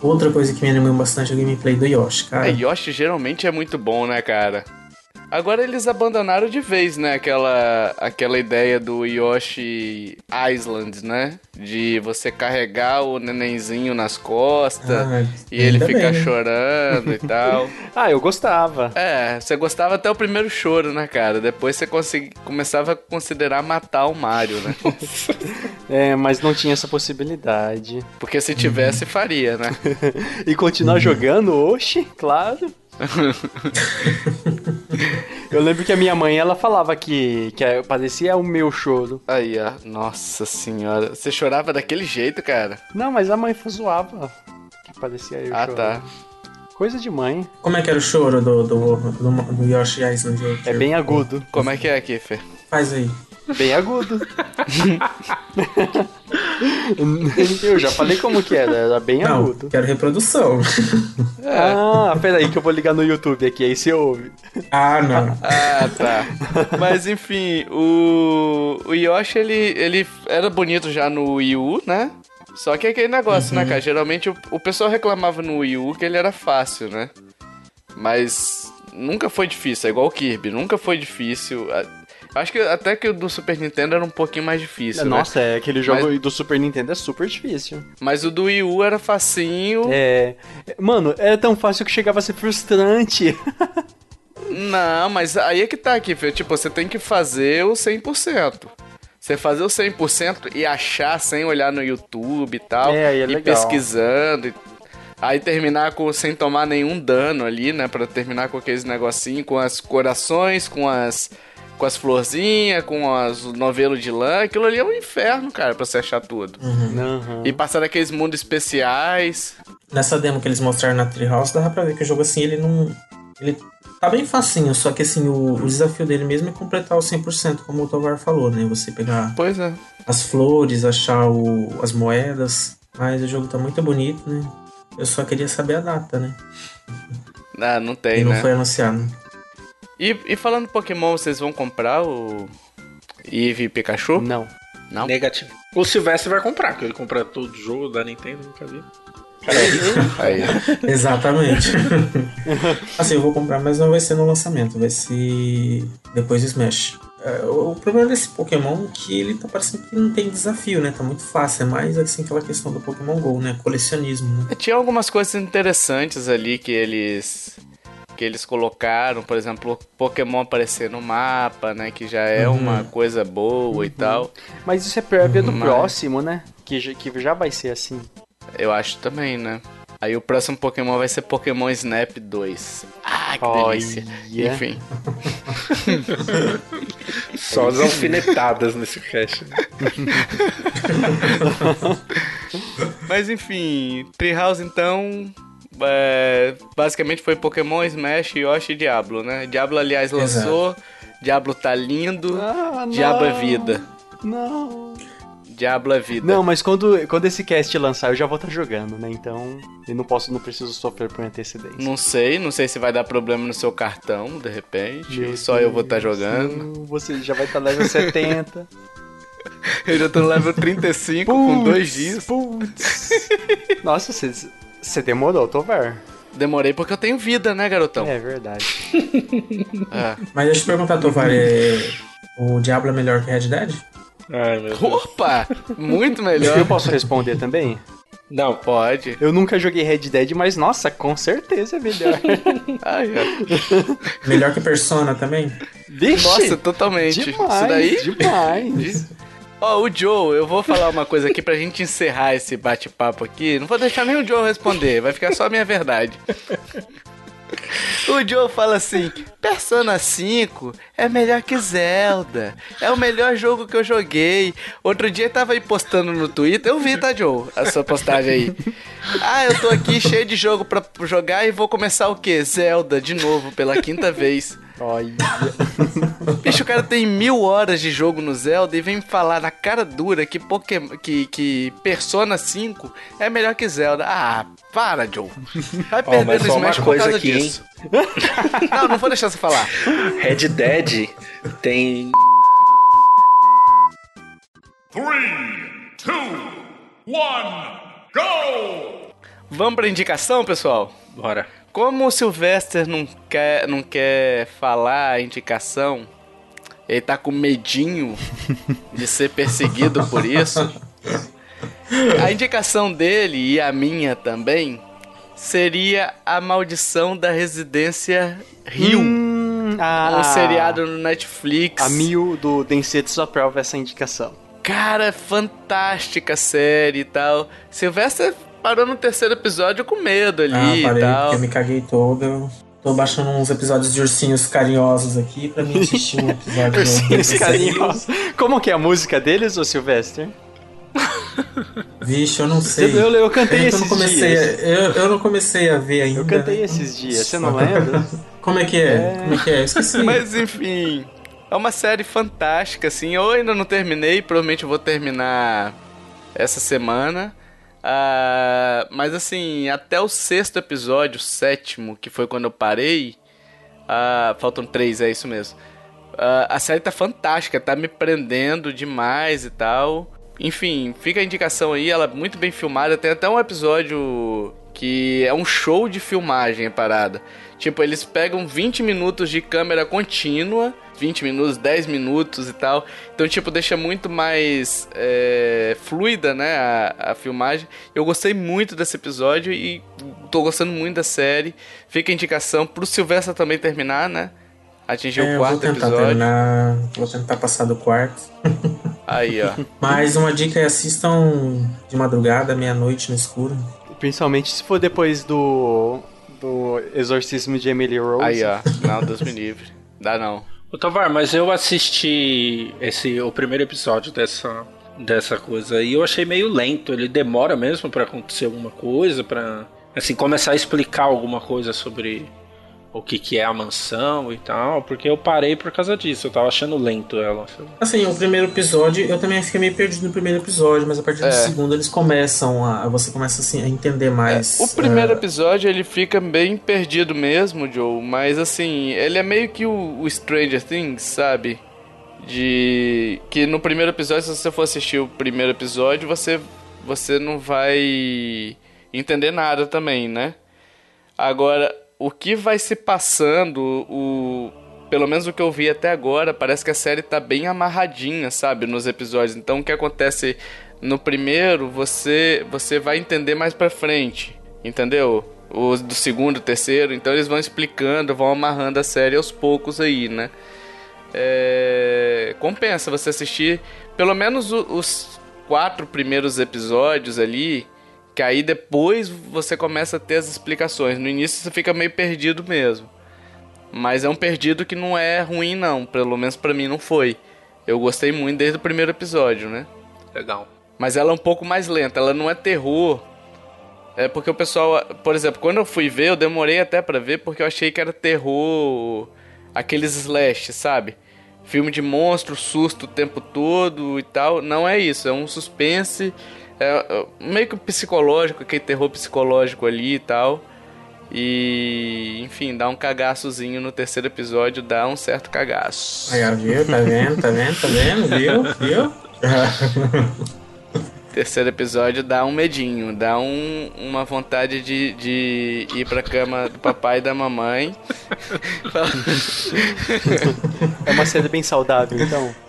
outra coisa que me animou bastante o gameplay do Yoshi, cara. É, Yoshi geralmente é muito bom, né, cara? Agora eles abandonaram de vez, né, aquela, aquela ideia do Yoshi Island, né? De você carregar o nenenzinho nas costas Ah, e ele ficar né? chorando e tal. [laughs] Ah, eu gostava. É, você gostava até o primeiro choro, né, cara? Depois você consegui- começava a considerar matar o Mario, né? [laughs] É, mas não tinha essa possibilidade. Porque se tivesse, faria, né? [laughs] E continuar jogando? Oxi, claro. Eu lembro que a minha mãe, ela falava que, que parecia o meu choro. Aí, ó. Nossa senhora. Você chorava daquele jeito, cara? Não, mas a mãe zoava que parecia eu Ah, chorando. tá. Coisa de mãe. Como é que era o choro do, do, do, do Yoshi Island? É bem agudo. Como é que é aqui, Fê? Faz aí. Bem agudo. [laughs] eu já falei como que era, era bem Não, agudo. quero reprodução. Ah, peraí que eu vou ligar no YouTube aqui, aí você ouve. ah, não. Ah, tá. Mas enfim, o, o Yoshi, ele, ele era bonito já no Wii U, né? Só que é aquele negócio, né, cara? Geralmente o, o pessoal reclamava no Wii U que ele era fácil, né? Mas nunca foi difícil, é igual o Kirby, nunca foi difícil. Acho que até que o do Super Nintendo era um pouquinho mais difícil, né? Nossa, é, aquele jogo Mas- do Super Nintendo é super difícil. Mas o do Wii U era facinho. É. Mano, é tão fácil que chegava a ser frustrante. [laughs] Não, mas aí é que tá aqui, filho. Tipo, você tem que fazer o 100%. Você fazer o 100% e achar sem olhar no YouTube e tal. É, aí é e legal. pesquisando. e- Aí terminar com sem tomar nenhum dano ali, né? Pra terminar com aqueles negocinhos, com as corações, com as com as florzinhas, com as o novelo de lã. Aquilo ali é um inferno, cara, pra você achar tudo. Uhum. E passar naqueles mundos especiais. Nessa demo que eles mostraram na Treehouse, dava pra ver que o jogo assim, ele não. Ele tá bem facinho, só que assim, o, o desafio dele mesmo é completar o 100%, como o Tovar falou, né? Você pegar Pois é. as flores, achar o, as moedas. Mas o jogo tá muito bonito, né? Eu só queria saber a data, né? Ah, não tem, e não né? foi anunciado. E, e falando Pokémon, vocês vão comprar o Eevee e Pikachu? Não. Não? Negativo. O Silvestre vai comprar, porque ele compra todo o jogo da Nintendo, nunca vi. [laughs] Aí. Exatamente. [laughs] assim, eu vou comprar, mas não vai ser no lançamento, vai ser depois do Smash. é, o problema desse Pokémon é que ele tá parecendo que não tem desafio, né? Tá muito fácil. É mais assim aquela questão do Pokémon GO, né? Colecionismo, né? Tinha algumas coisas interessantes ali que eles que eles colocaram, por exemplo, Pokémon aparecer no mapa, né, que já é Uhum. uma coisa boa e tal. Mas isso é prévia do Mas- próximo, né? Que, já- que já vai ser assim. Eu acho também, né? Aí o próximo Pokémon vai ser Pokémon Snap 2. Ah, que Olha. delícia. Enfim. [laughs] Só as alfinetadas nesse cast. né? [laughs] Mas enfim, Treehouse então. É, basicamente foi Pokémon, Smash, Yoshi e Diablo, né? Diablo, aliás, lançou. Diablo tá lindo. Ah, Diablo é vida. Não. Diablo é vida. Não, mas quando, quando esse cast lançar, eu já vou estar jogando, né? Então, eu não posso, não preciso sofrer por antecedência. Não sei, não sei se vai dar problema no seu cartão, de repente. Meu e só eu vou estar Deus, jogando. não, Você já vai estar level 70. [laughs] Eu já tô no level 35 com dois dias. Putz. Nossa, você, você demorou, Tovar. Demorei porque eu tenho vida, né, garotão? É verdade. Ah. [laughs] Mas deixa eu te perguntar, Tovar, é... o Diablo é melhor que Red Dead? Ai, meu Deus. Opa! Muito melhor. Eu posso responder também? Não, Pode. Eu nunca joguei Red Dead, mas nossa, com certeza é melhor. [laughs] Ai, ó. Melhor que Persona também? Vixe, Nossa, totalmente. demais, Isso daí. demais. Ó, o Joe, eu vou falar uma coisa aqui pra gente encerrar esse bate-papo aqui. Não vou deixar nem o Joe responder, vai ficar só a minha verdade. O Joe fala assim: Persona 5 é melhor que Zelda. É o melhor jogo que eu joguei. Outro dia tava aí postando no Twitter. Eu vi, tá, Joe? A sua postagem aí. Ah, eu tô aqui cheio de jogo pra jogar e vou começar o quê? Zelda de novo, pela quinta vez. Olha. [laughs] Bicho, o cara tem mil horas de jogo no Zelda e vem falar na cara dura que, Pokémon, que, que Persona 5 é melhor que Zelda. Ah, para, Joe. Vai Ó, perder no Smash por coisa causa aqui, hein? disso. [laughs] não, não vou deixar você falar. Red Dead tem. Three, two, one, go! Vamos pra indicação, pessoal? Bora. Como o Sylvester não quer, não quer falar a indicação, ele tá com medinho de ser perseguido por isso. A indicação dele e a minha também seria A Maldição da Residência Rio. Hum, ah, Um seriado no Netflix. A Mil do Densetsu aprova essa indicação. Cara, fantástica série e tal. Sylvester parou no terceiro episódio com medo ali Ah, e parei, tal. porque eu me caguei todo. Eu tô baixando uns episódios de ursinhos carinhosos aqui pra mim assistir um episódio [laughs] Ursinhos carinhosos. Como que é a música deles, ô Sylvester? Vixe, eu não sei. Eu, eu cantei É que eu esses não comecei dias. A, eu, eu não comecei a ver ainda. Eu cantei né? esses dias, você não lembra? [laughs] Como é que é? Como é que é? Eu esqueci. [laughs] Mas enfim, é uma série fantástica, assim. Eu ainda não terminei, provavelmente eu vou terminar essa semana. Ah, mas assim, até o sexto episódio, o sétimo, que foi quando eu parei. ah, faltam três, é isso mesmo. Ah, a série tá fantástica, tá me prendendo demais e tal. Enfim, fica a indicação aí, ela é muito bem filmada. Tem até um episódio que é um show de filmagem a parada. Tipo, eles pegam 20 minutos de câmera contínua, 20 minutos, 10 minutos e tal. Então, tipo, deixa muito mais é, fluida, né, a, a filmagem. Eu gostei muito desse episódio e tô gostando muito da série. Fica a indicação pro Silvestre também terminar, né? Atingir É, o eu vou quarto tentar episódio. terminar. Vou tentar passar do quarto. [laughs] Aí, ó. Mas uma dica é assistam de madrugada, meia-noite no escuro. Principalmente se for depois do do exorcismo de Emily Rose. Aí, ó. Não, Deus me livre. Dá não. Ô Tovar, mas eu assisti esse o primeiro episódio dessa dessa coisa e eu achei meio lento. Ele demora mesmo pra acontecer alguma coisa, pra assim começar a explicar alguma coisa sobre o que que é a mansão e tal, porque eu parei por causa disso. Eu tava achando lento ela. Assim, o primeiro episódio, eu também fiquei meio perdido no primeiro episódio, mas a partir do É. segundo eles começam a. Você começa assim a entender mais. O primeiro eh, episódio ele fica bem perdido mesmo, Joe, mas assim, ele é meio que o, o Stranger Things, sabe? De que no primeiro episódio, se você for assistir o primeiro episódio, você você não vai entender nada também, né? Agora, o que vai se passando, o pelo menos o que eu vi até agora, parece que a série tá bem amarradinha, sabe, nos episódios. Então o que acontece no primeiro, você você vai entender mais pra frente, entendeu? Os do segundo, terceiro, então eles vão explicando, vão amarrando a série aos poucos aí, né? É... Compensa você assistir pelo menos os quatro primeiros episódios ali, que aí depois você começa a ter as explicações. No início você fica meio perdido mesmo. Mas é um perdido que não é ruim não, pelo menos para mim não foi. Eu gostei muito desde o primeiro episódio, né? Legal. Mas ela é um pouco mais lenta, ela não é terror. É porque o pessoal, por exemplo, quando eu fui ver, eu demorei até para ver porque eu achei que era terror, aqueles slash, sabe? Filme de monstro, susto o tempo todo e tal. Não é isso, é um suspense, é, é meio que psicológico, aquele terror psicológico ali e tal. E, enfim, dá um cagaçozinho no terceiro episódio, dá um certo cagaço. Aí, ó, viu? Tá vendo? Tá vendo? Tá vendo? Viu? Viu? [laughs] terceiro episódio dá um medinho, dá um, uma vontade de, de ir pra cama do papai e da mamãe. é uma série bem saudável, então. [laughs]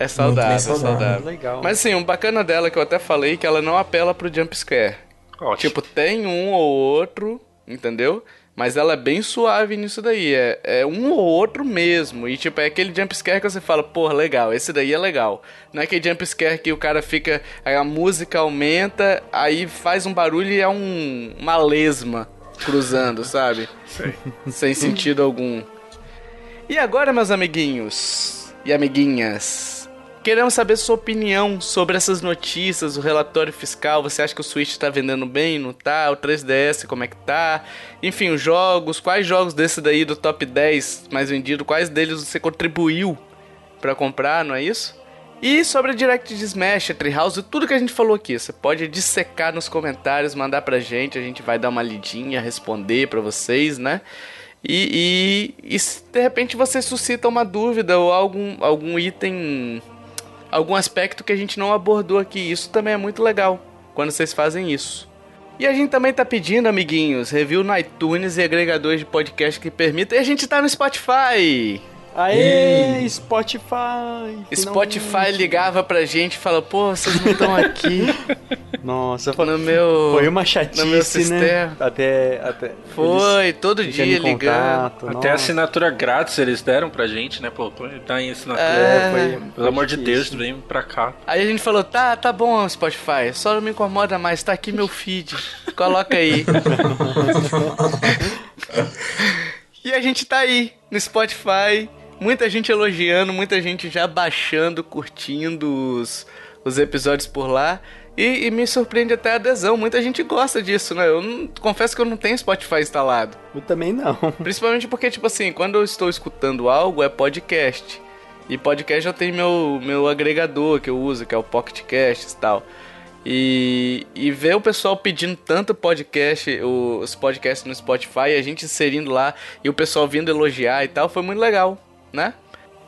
É saudável, saudável. saudável. Legal. Mas assim, um bacana dela que eu até falei que ela não apela pro jump scare. Ótimo. Tipo, tem um ou outro, entendeu? Mas ela é bem suave nisso daí. É, é um ou outro mesmo. E tipo, é aquele jumpscare que você fala, pô, legal, esse daí é legal. Não é aquele jumpscare que o cara fica. a música aumenta, aí faz um barulho e é um, uma lesma cruzando, sabe? [laughs] Sem sentido algum. E agora, meus amiguinhos e amiguinhas? Queremos saber sua opinião sobre essas notícias, o relatório fiscal. Você acha que o Switch tá vendendo bem, não tá? O 3DS, como é que tá? Enfim, os jogos, quais jogos desse daí do top 10 mais vendido, quais deles você contribuiu para comprar, não é isso? E sobre a Direct de Smash, a Treehouse, tudo que a gente falou aqui, você pode dissecar nos comentários, mandar pra gente, a gente vai dar uma lidinha, responder para vocês, né? E, e, e se de repente você suscita uma dúvida ou algum, algum item algum aspecto que a gente não abordou aqui. Isso também é muito legal quando vocês fazem isso. E a gente também tá pedindo, amiguinhos, review no iTunes e agregadores de podcast que permitam. E a gente tá no Spotify. Aê, Spotify! Spotify ligava pra gente e falava, pô, vocês não estão aqui. [laughs] Nossa, foi, no meu, foi uma chatice, no meu sistema. né? Até, até foi, todo dia ligando. Até assinatura grátis eles deram pra gente, né? Pô, dá em assinatura. É, foi, pelo amor de Deus, vem pra cá. Aí a gente falou, tá, tá bom, Spotify, só não me incomoda mais, tá aqui meu feed. Coloca aí. [laughs] [laughs] e a gente tá aí no Spotify Muita gente elogiando, muita gente já baixando, curtindo os, os episódios por lá. E, e, me surpreende até a adesão. Muita gente gosta disso, né? Eu não, confesso que eu não tenho Spotify instalado. Eu também não. [laughs] Principalmente porque, tipo assim, quando eu estou escutando algo, é podcast. E podcast eu tenho meu, meu agregador que eu uso, que é o Pocket Cast e tal. E, e ver o pessoal pedindo tanto podcast, os podcasts no Spotify, a gente inserindo lá e o pessoal vindo elogiar e tal, foi muito legal né?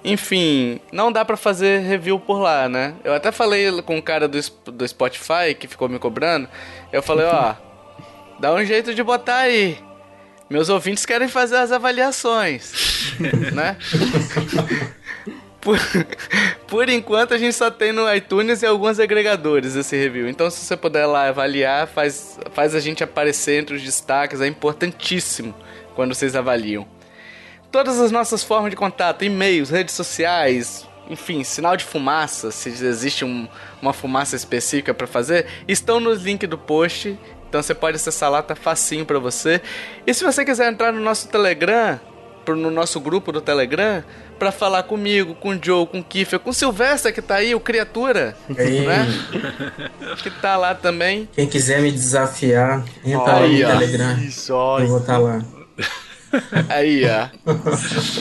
Enfim, não dá para fazer review por lá, né? Eu até falei com o cara do, do Spotify que ficou me cobrando. Eu falei, ó, [laughs] dá um jeito de botar aí. Meus ouvintes querem fazer as avaliações, [laughs] né? Por, [laughs] por enquanto a gente só tem no iTunes e alguns agregadores esse review. Então se você puder lá avaliar, faz, faz a gente aparecer entre os destaques, é importantíssimo quando vocês avaliam todas as nossas formas de contato, e-mails, redes sociais, enfim, sinal de fumaça, se existe um, uma fumaça específica para fazer, estão no link do post. Então você pode acessar lá, tá facinho para você. E se você quiser entrar no nosso Telegram, no nosso grupo do Telegram, para falar comigo, com o Joe, com o Kiffer, com o Silvestre que tá aí, o Criatura, né? que tá lá também. Quem quiser me desafiar, entra aí, lá no ó. Telegram. Isso, eu vou estar tá lá. [laughs] Aí, ó.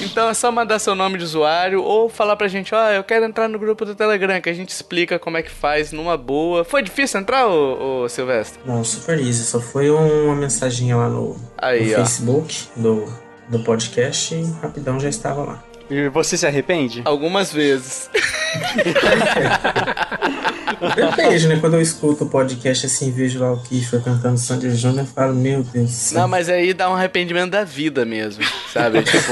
Então é só mandar seu nome de usuário ou falar pra gente, ó, oh, eu quero entrar no grupo do Telegram, que a gente explica como é que faz numa boa. Foi difícil entrar, ô, ô Silvestre? Não, super easy. Só foi uma mensaginha lá no, Aí, no Facebook do, do podcast e rapidão já estava lá. E você se arrepende? Algumas vezes. [laughs] Depende, né? Quando eu escuto o podcast assim vejo lá o Kiefer cantando Sandy Júnior, eu falo, meu Deus do céu. Não, mas aí dá um arrependimento da vida mesmo, sabe? [laughs] tipo,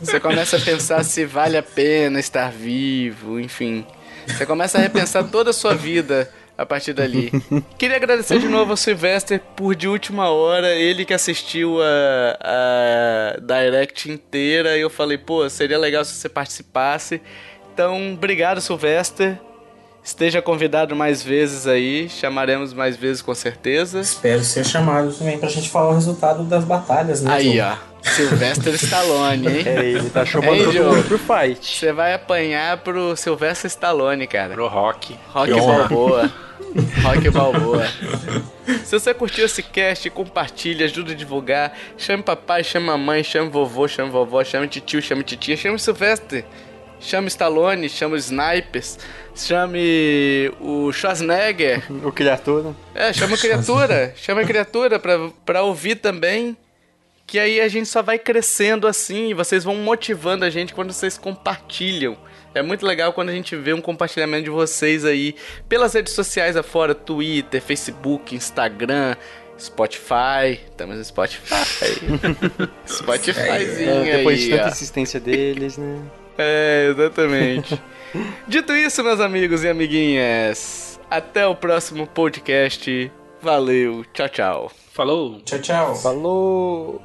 você começa a pensar se vale a pena estar vivo, enfim. Você começa a repensar toda a sua vida a partir dali. Queria agradecer de novo ao Sylvester por de última hora, ele que assistiu a, a Direct inteira, e eu falei, pô, seria legal se você participasse. Então, obrigado, Sylvester. Esteja convidado mais vezes aí, chamaremos mais vezes com certeza. Espero ser chamado também pra gente falar o resultado das batalhas, né? Aí, João? ó. Sylvester Stallone, hein? É, ele tá chamando todo mundo pro fight. Você vai apanhar pro Sylvester Stallone, cara. Pro rock. Rock. Balboa. [laughs] Rock Balboa. Se você curtiu esse cast, compartilha, ajuda a divulgar. Chame papai, chame mamãe, chame vovô, chame vovó, chame tio, chame titia, chame Sylvester. Chame Stallone, chame os Snipers, chame o Schwarzenegger. [laughs] O criatura. É, chama a criatura, chama a criatura pra, pra ouvir também. Que aí a gente só vai crescendo assim e vocês vão motivando a gente quando vocês compartilham. É muito legal quando a gente vê um compartilhamento de vocês aí pelas redes sociais afora, Twitter, Facebook, Instagram, Spotify. Estamos no Spotify. [laughs] Spotifyzinho É, depois de aí, tanta ó. insistência deles, né? É, exatamente. [laughs] Dito isso, meus amigos e amiguinhas, até o próximo podcast. Valeu, tchau, tchau. Falou! Tchau, tchau. Falou!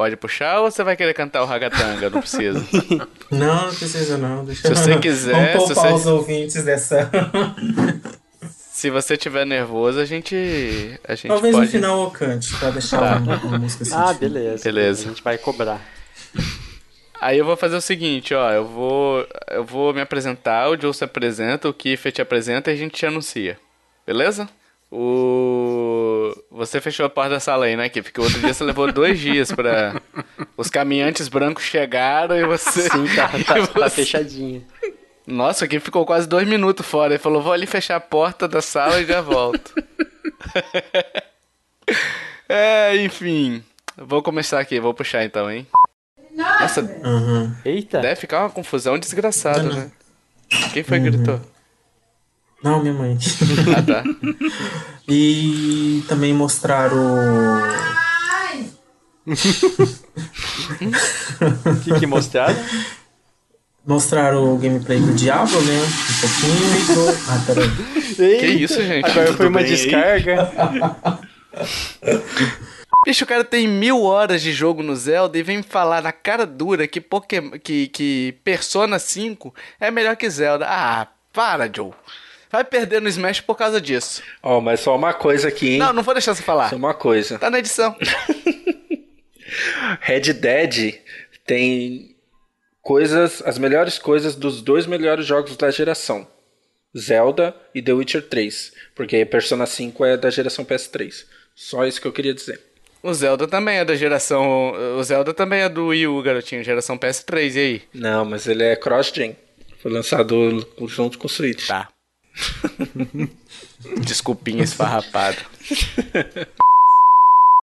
Pode puxar ou você vai querer cantar o ragatanga? Não precisa. [laughs] Não, não precisa não. Deixa Se você quiser, Vamos se poupar você- os ouvintes dessa. Se você tiver nervoso, a gente. A gente Talvez pode. no final eu cante, pra deixar Tá. uma, uma música assim. Ah, beleza. Beleza. A gente vai cobrar. Aí eu vou fazer o seguinte, ó. Eu vou. Eu vou me apresentar, o Joe se apresenta, o Kiffer te apresenta e a gente te anuncia. Beleza? O. Você fechou a porta da sala aí, né, Kiffer? Porque outro dia você levou dois dias pra. Os caminhantes brancos chegaram e você. Sim, tá, [laughs] tá, tá você- fechadinho. Nossa, aqui ficou quase dois minutos fora. Ele falou, vou ali fechar a porta da sala e já volto. [laughs] é, enfim. Vou começar aqui, vou puxar então, hein? Nossa, Uhum. Eita. deve ficar uma confusão desgraçada, né? Quem foi que gritou? Não, minha mãe. [laughs] Ah, tá. E também mostrar o. [laughs] O que, que mostraram? Mostrar o gameplay do Diablo, né? Um pouquinho e do. Ah, peraí. [laughs] Que isso, gente? Agora Tudo foi uma descarga. Bicho, o cara tem mil horas de jogo no Zelda e vem me falar na cara dura que, Pokémon, que, que Persona 5 é melhor que Zelda. Ah, para, Joe. Vai perder no Smash por causa disso. Ó, mas só uma coisa aqui, hein? Não, não vou deixar você falar. Só uma coisa. Tá na edição. [laughs] Red Dead tem coisas, as melhores coisas dos dois melhores jogos da geração. Zelda e The Witcher 3. Porque Persona 5 é da geração PS3. Só isso que eu queria dizer. O Zelda também é da geração. O Zelda também é do Wii U, garotinho, geração PS3. E aí? Não, mas ele é cross-gen. Foi lançado junto com o Switch. Tá. Desculpinha esfarrapada. [laughs]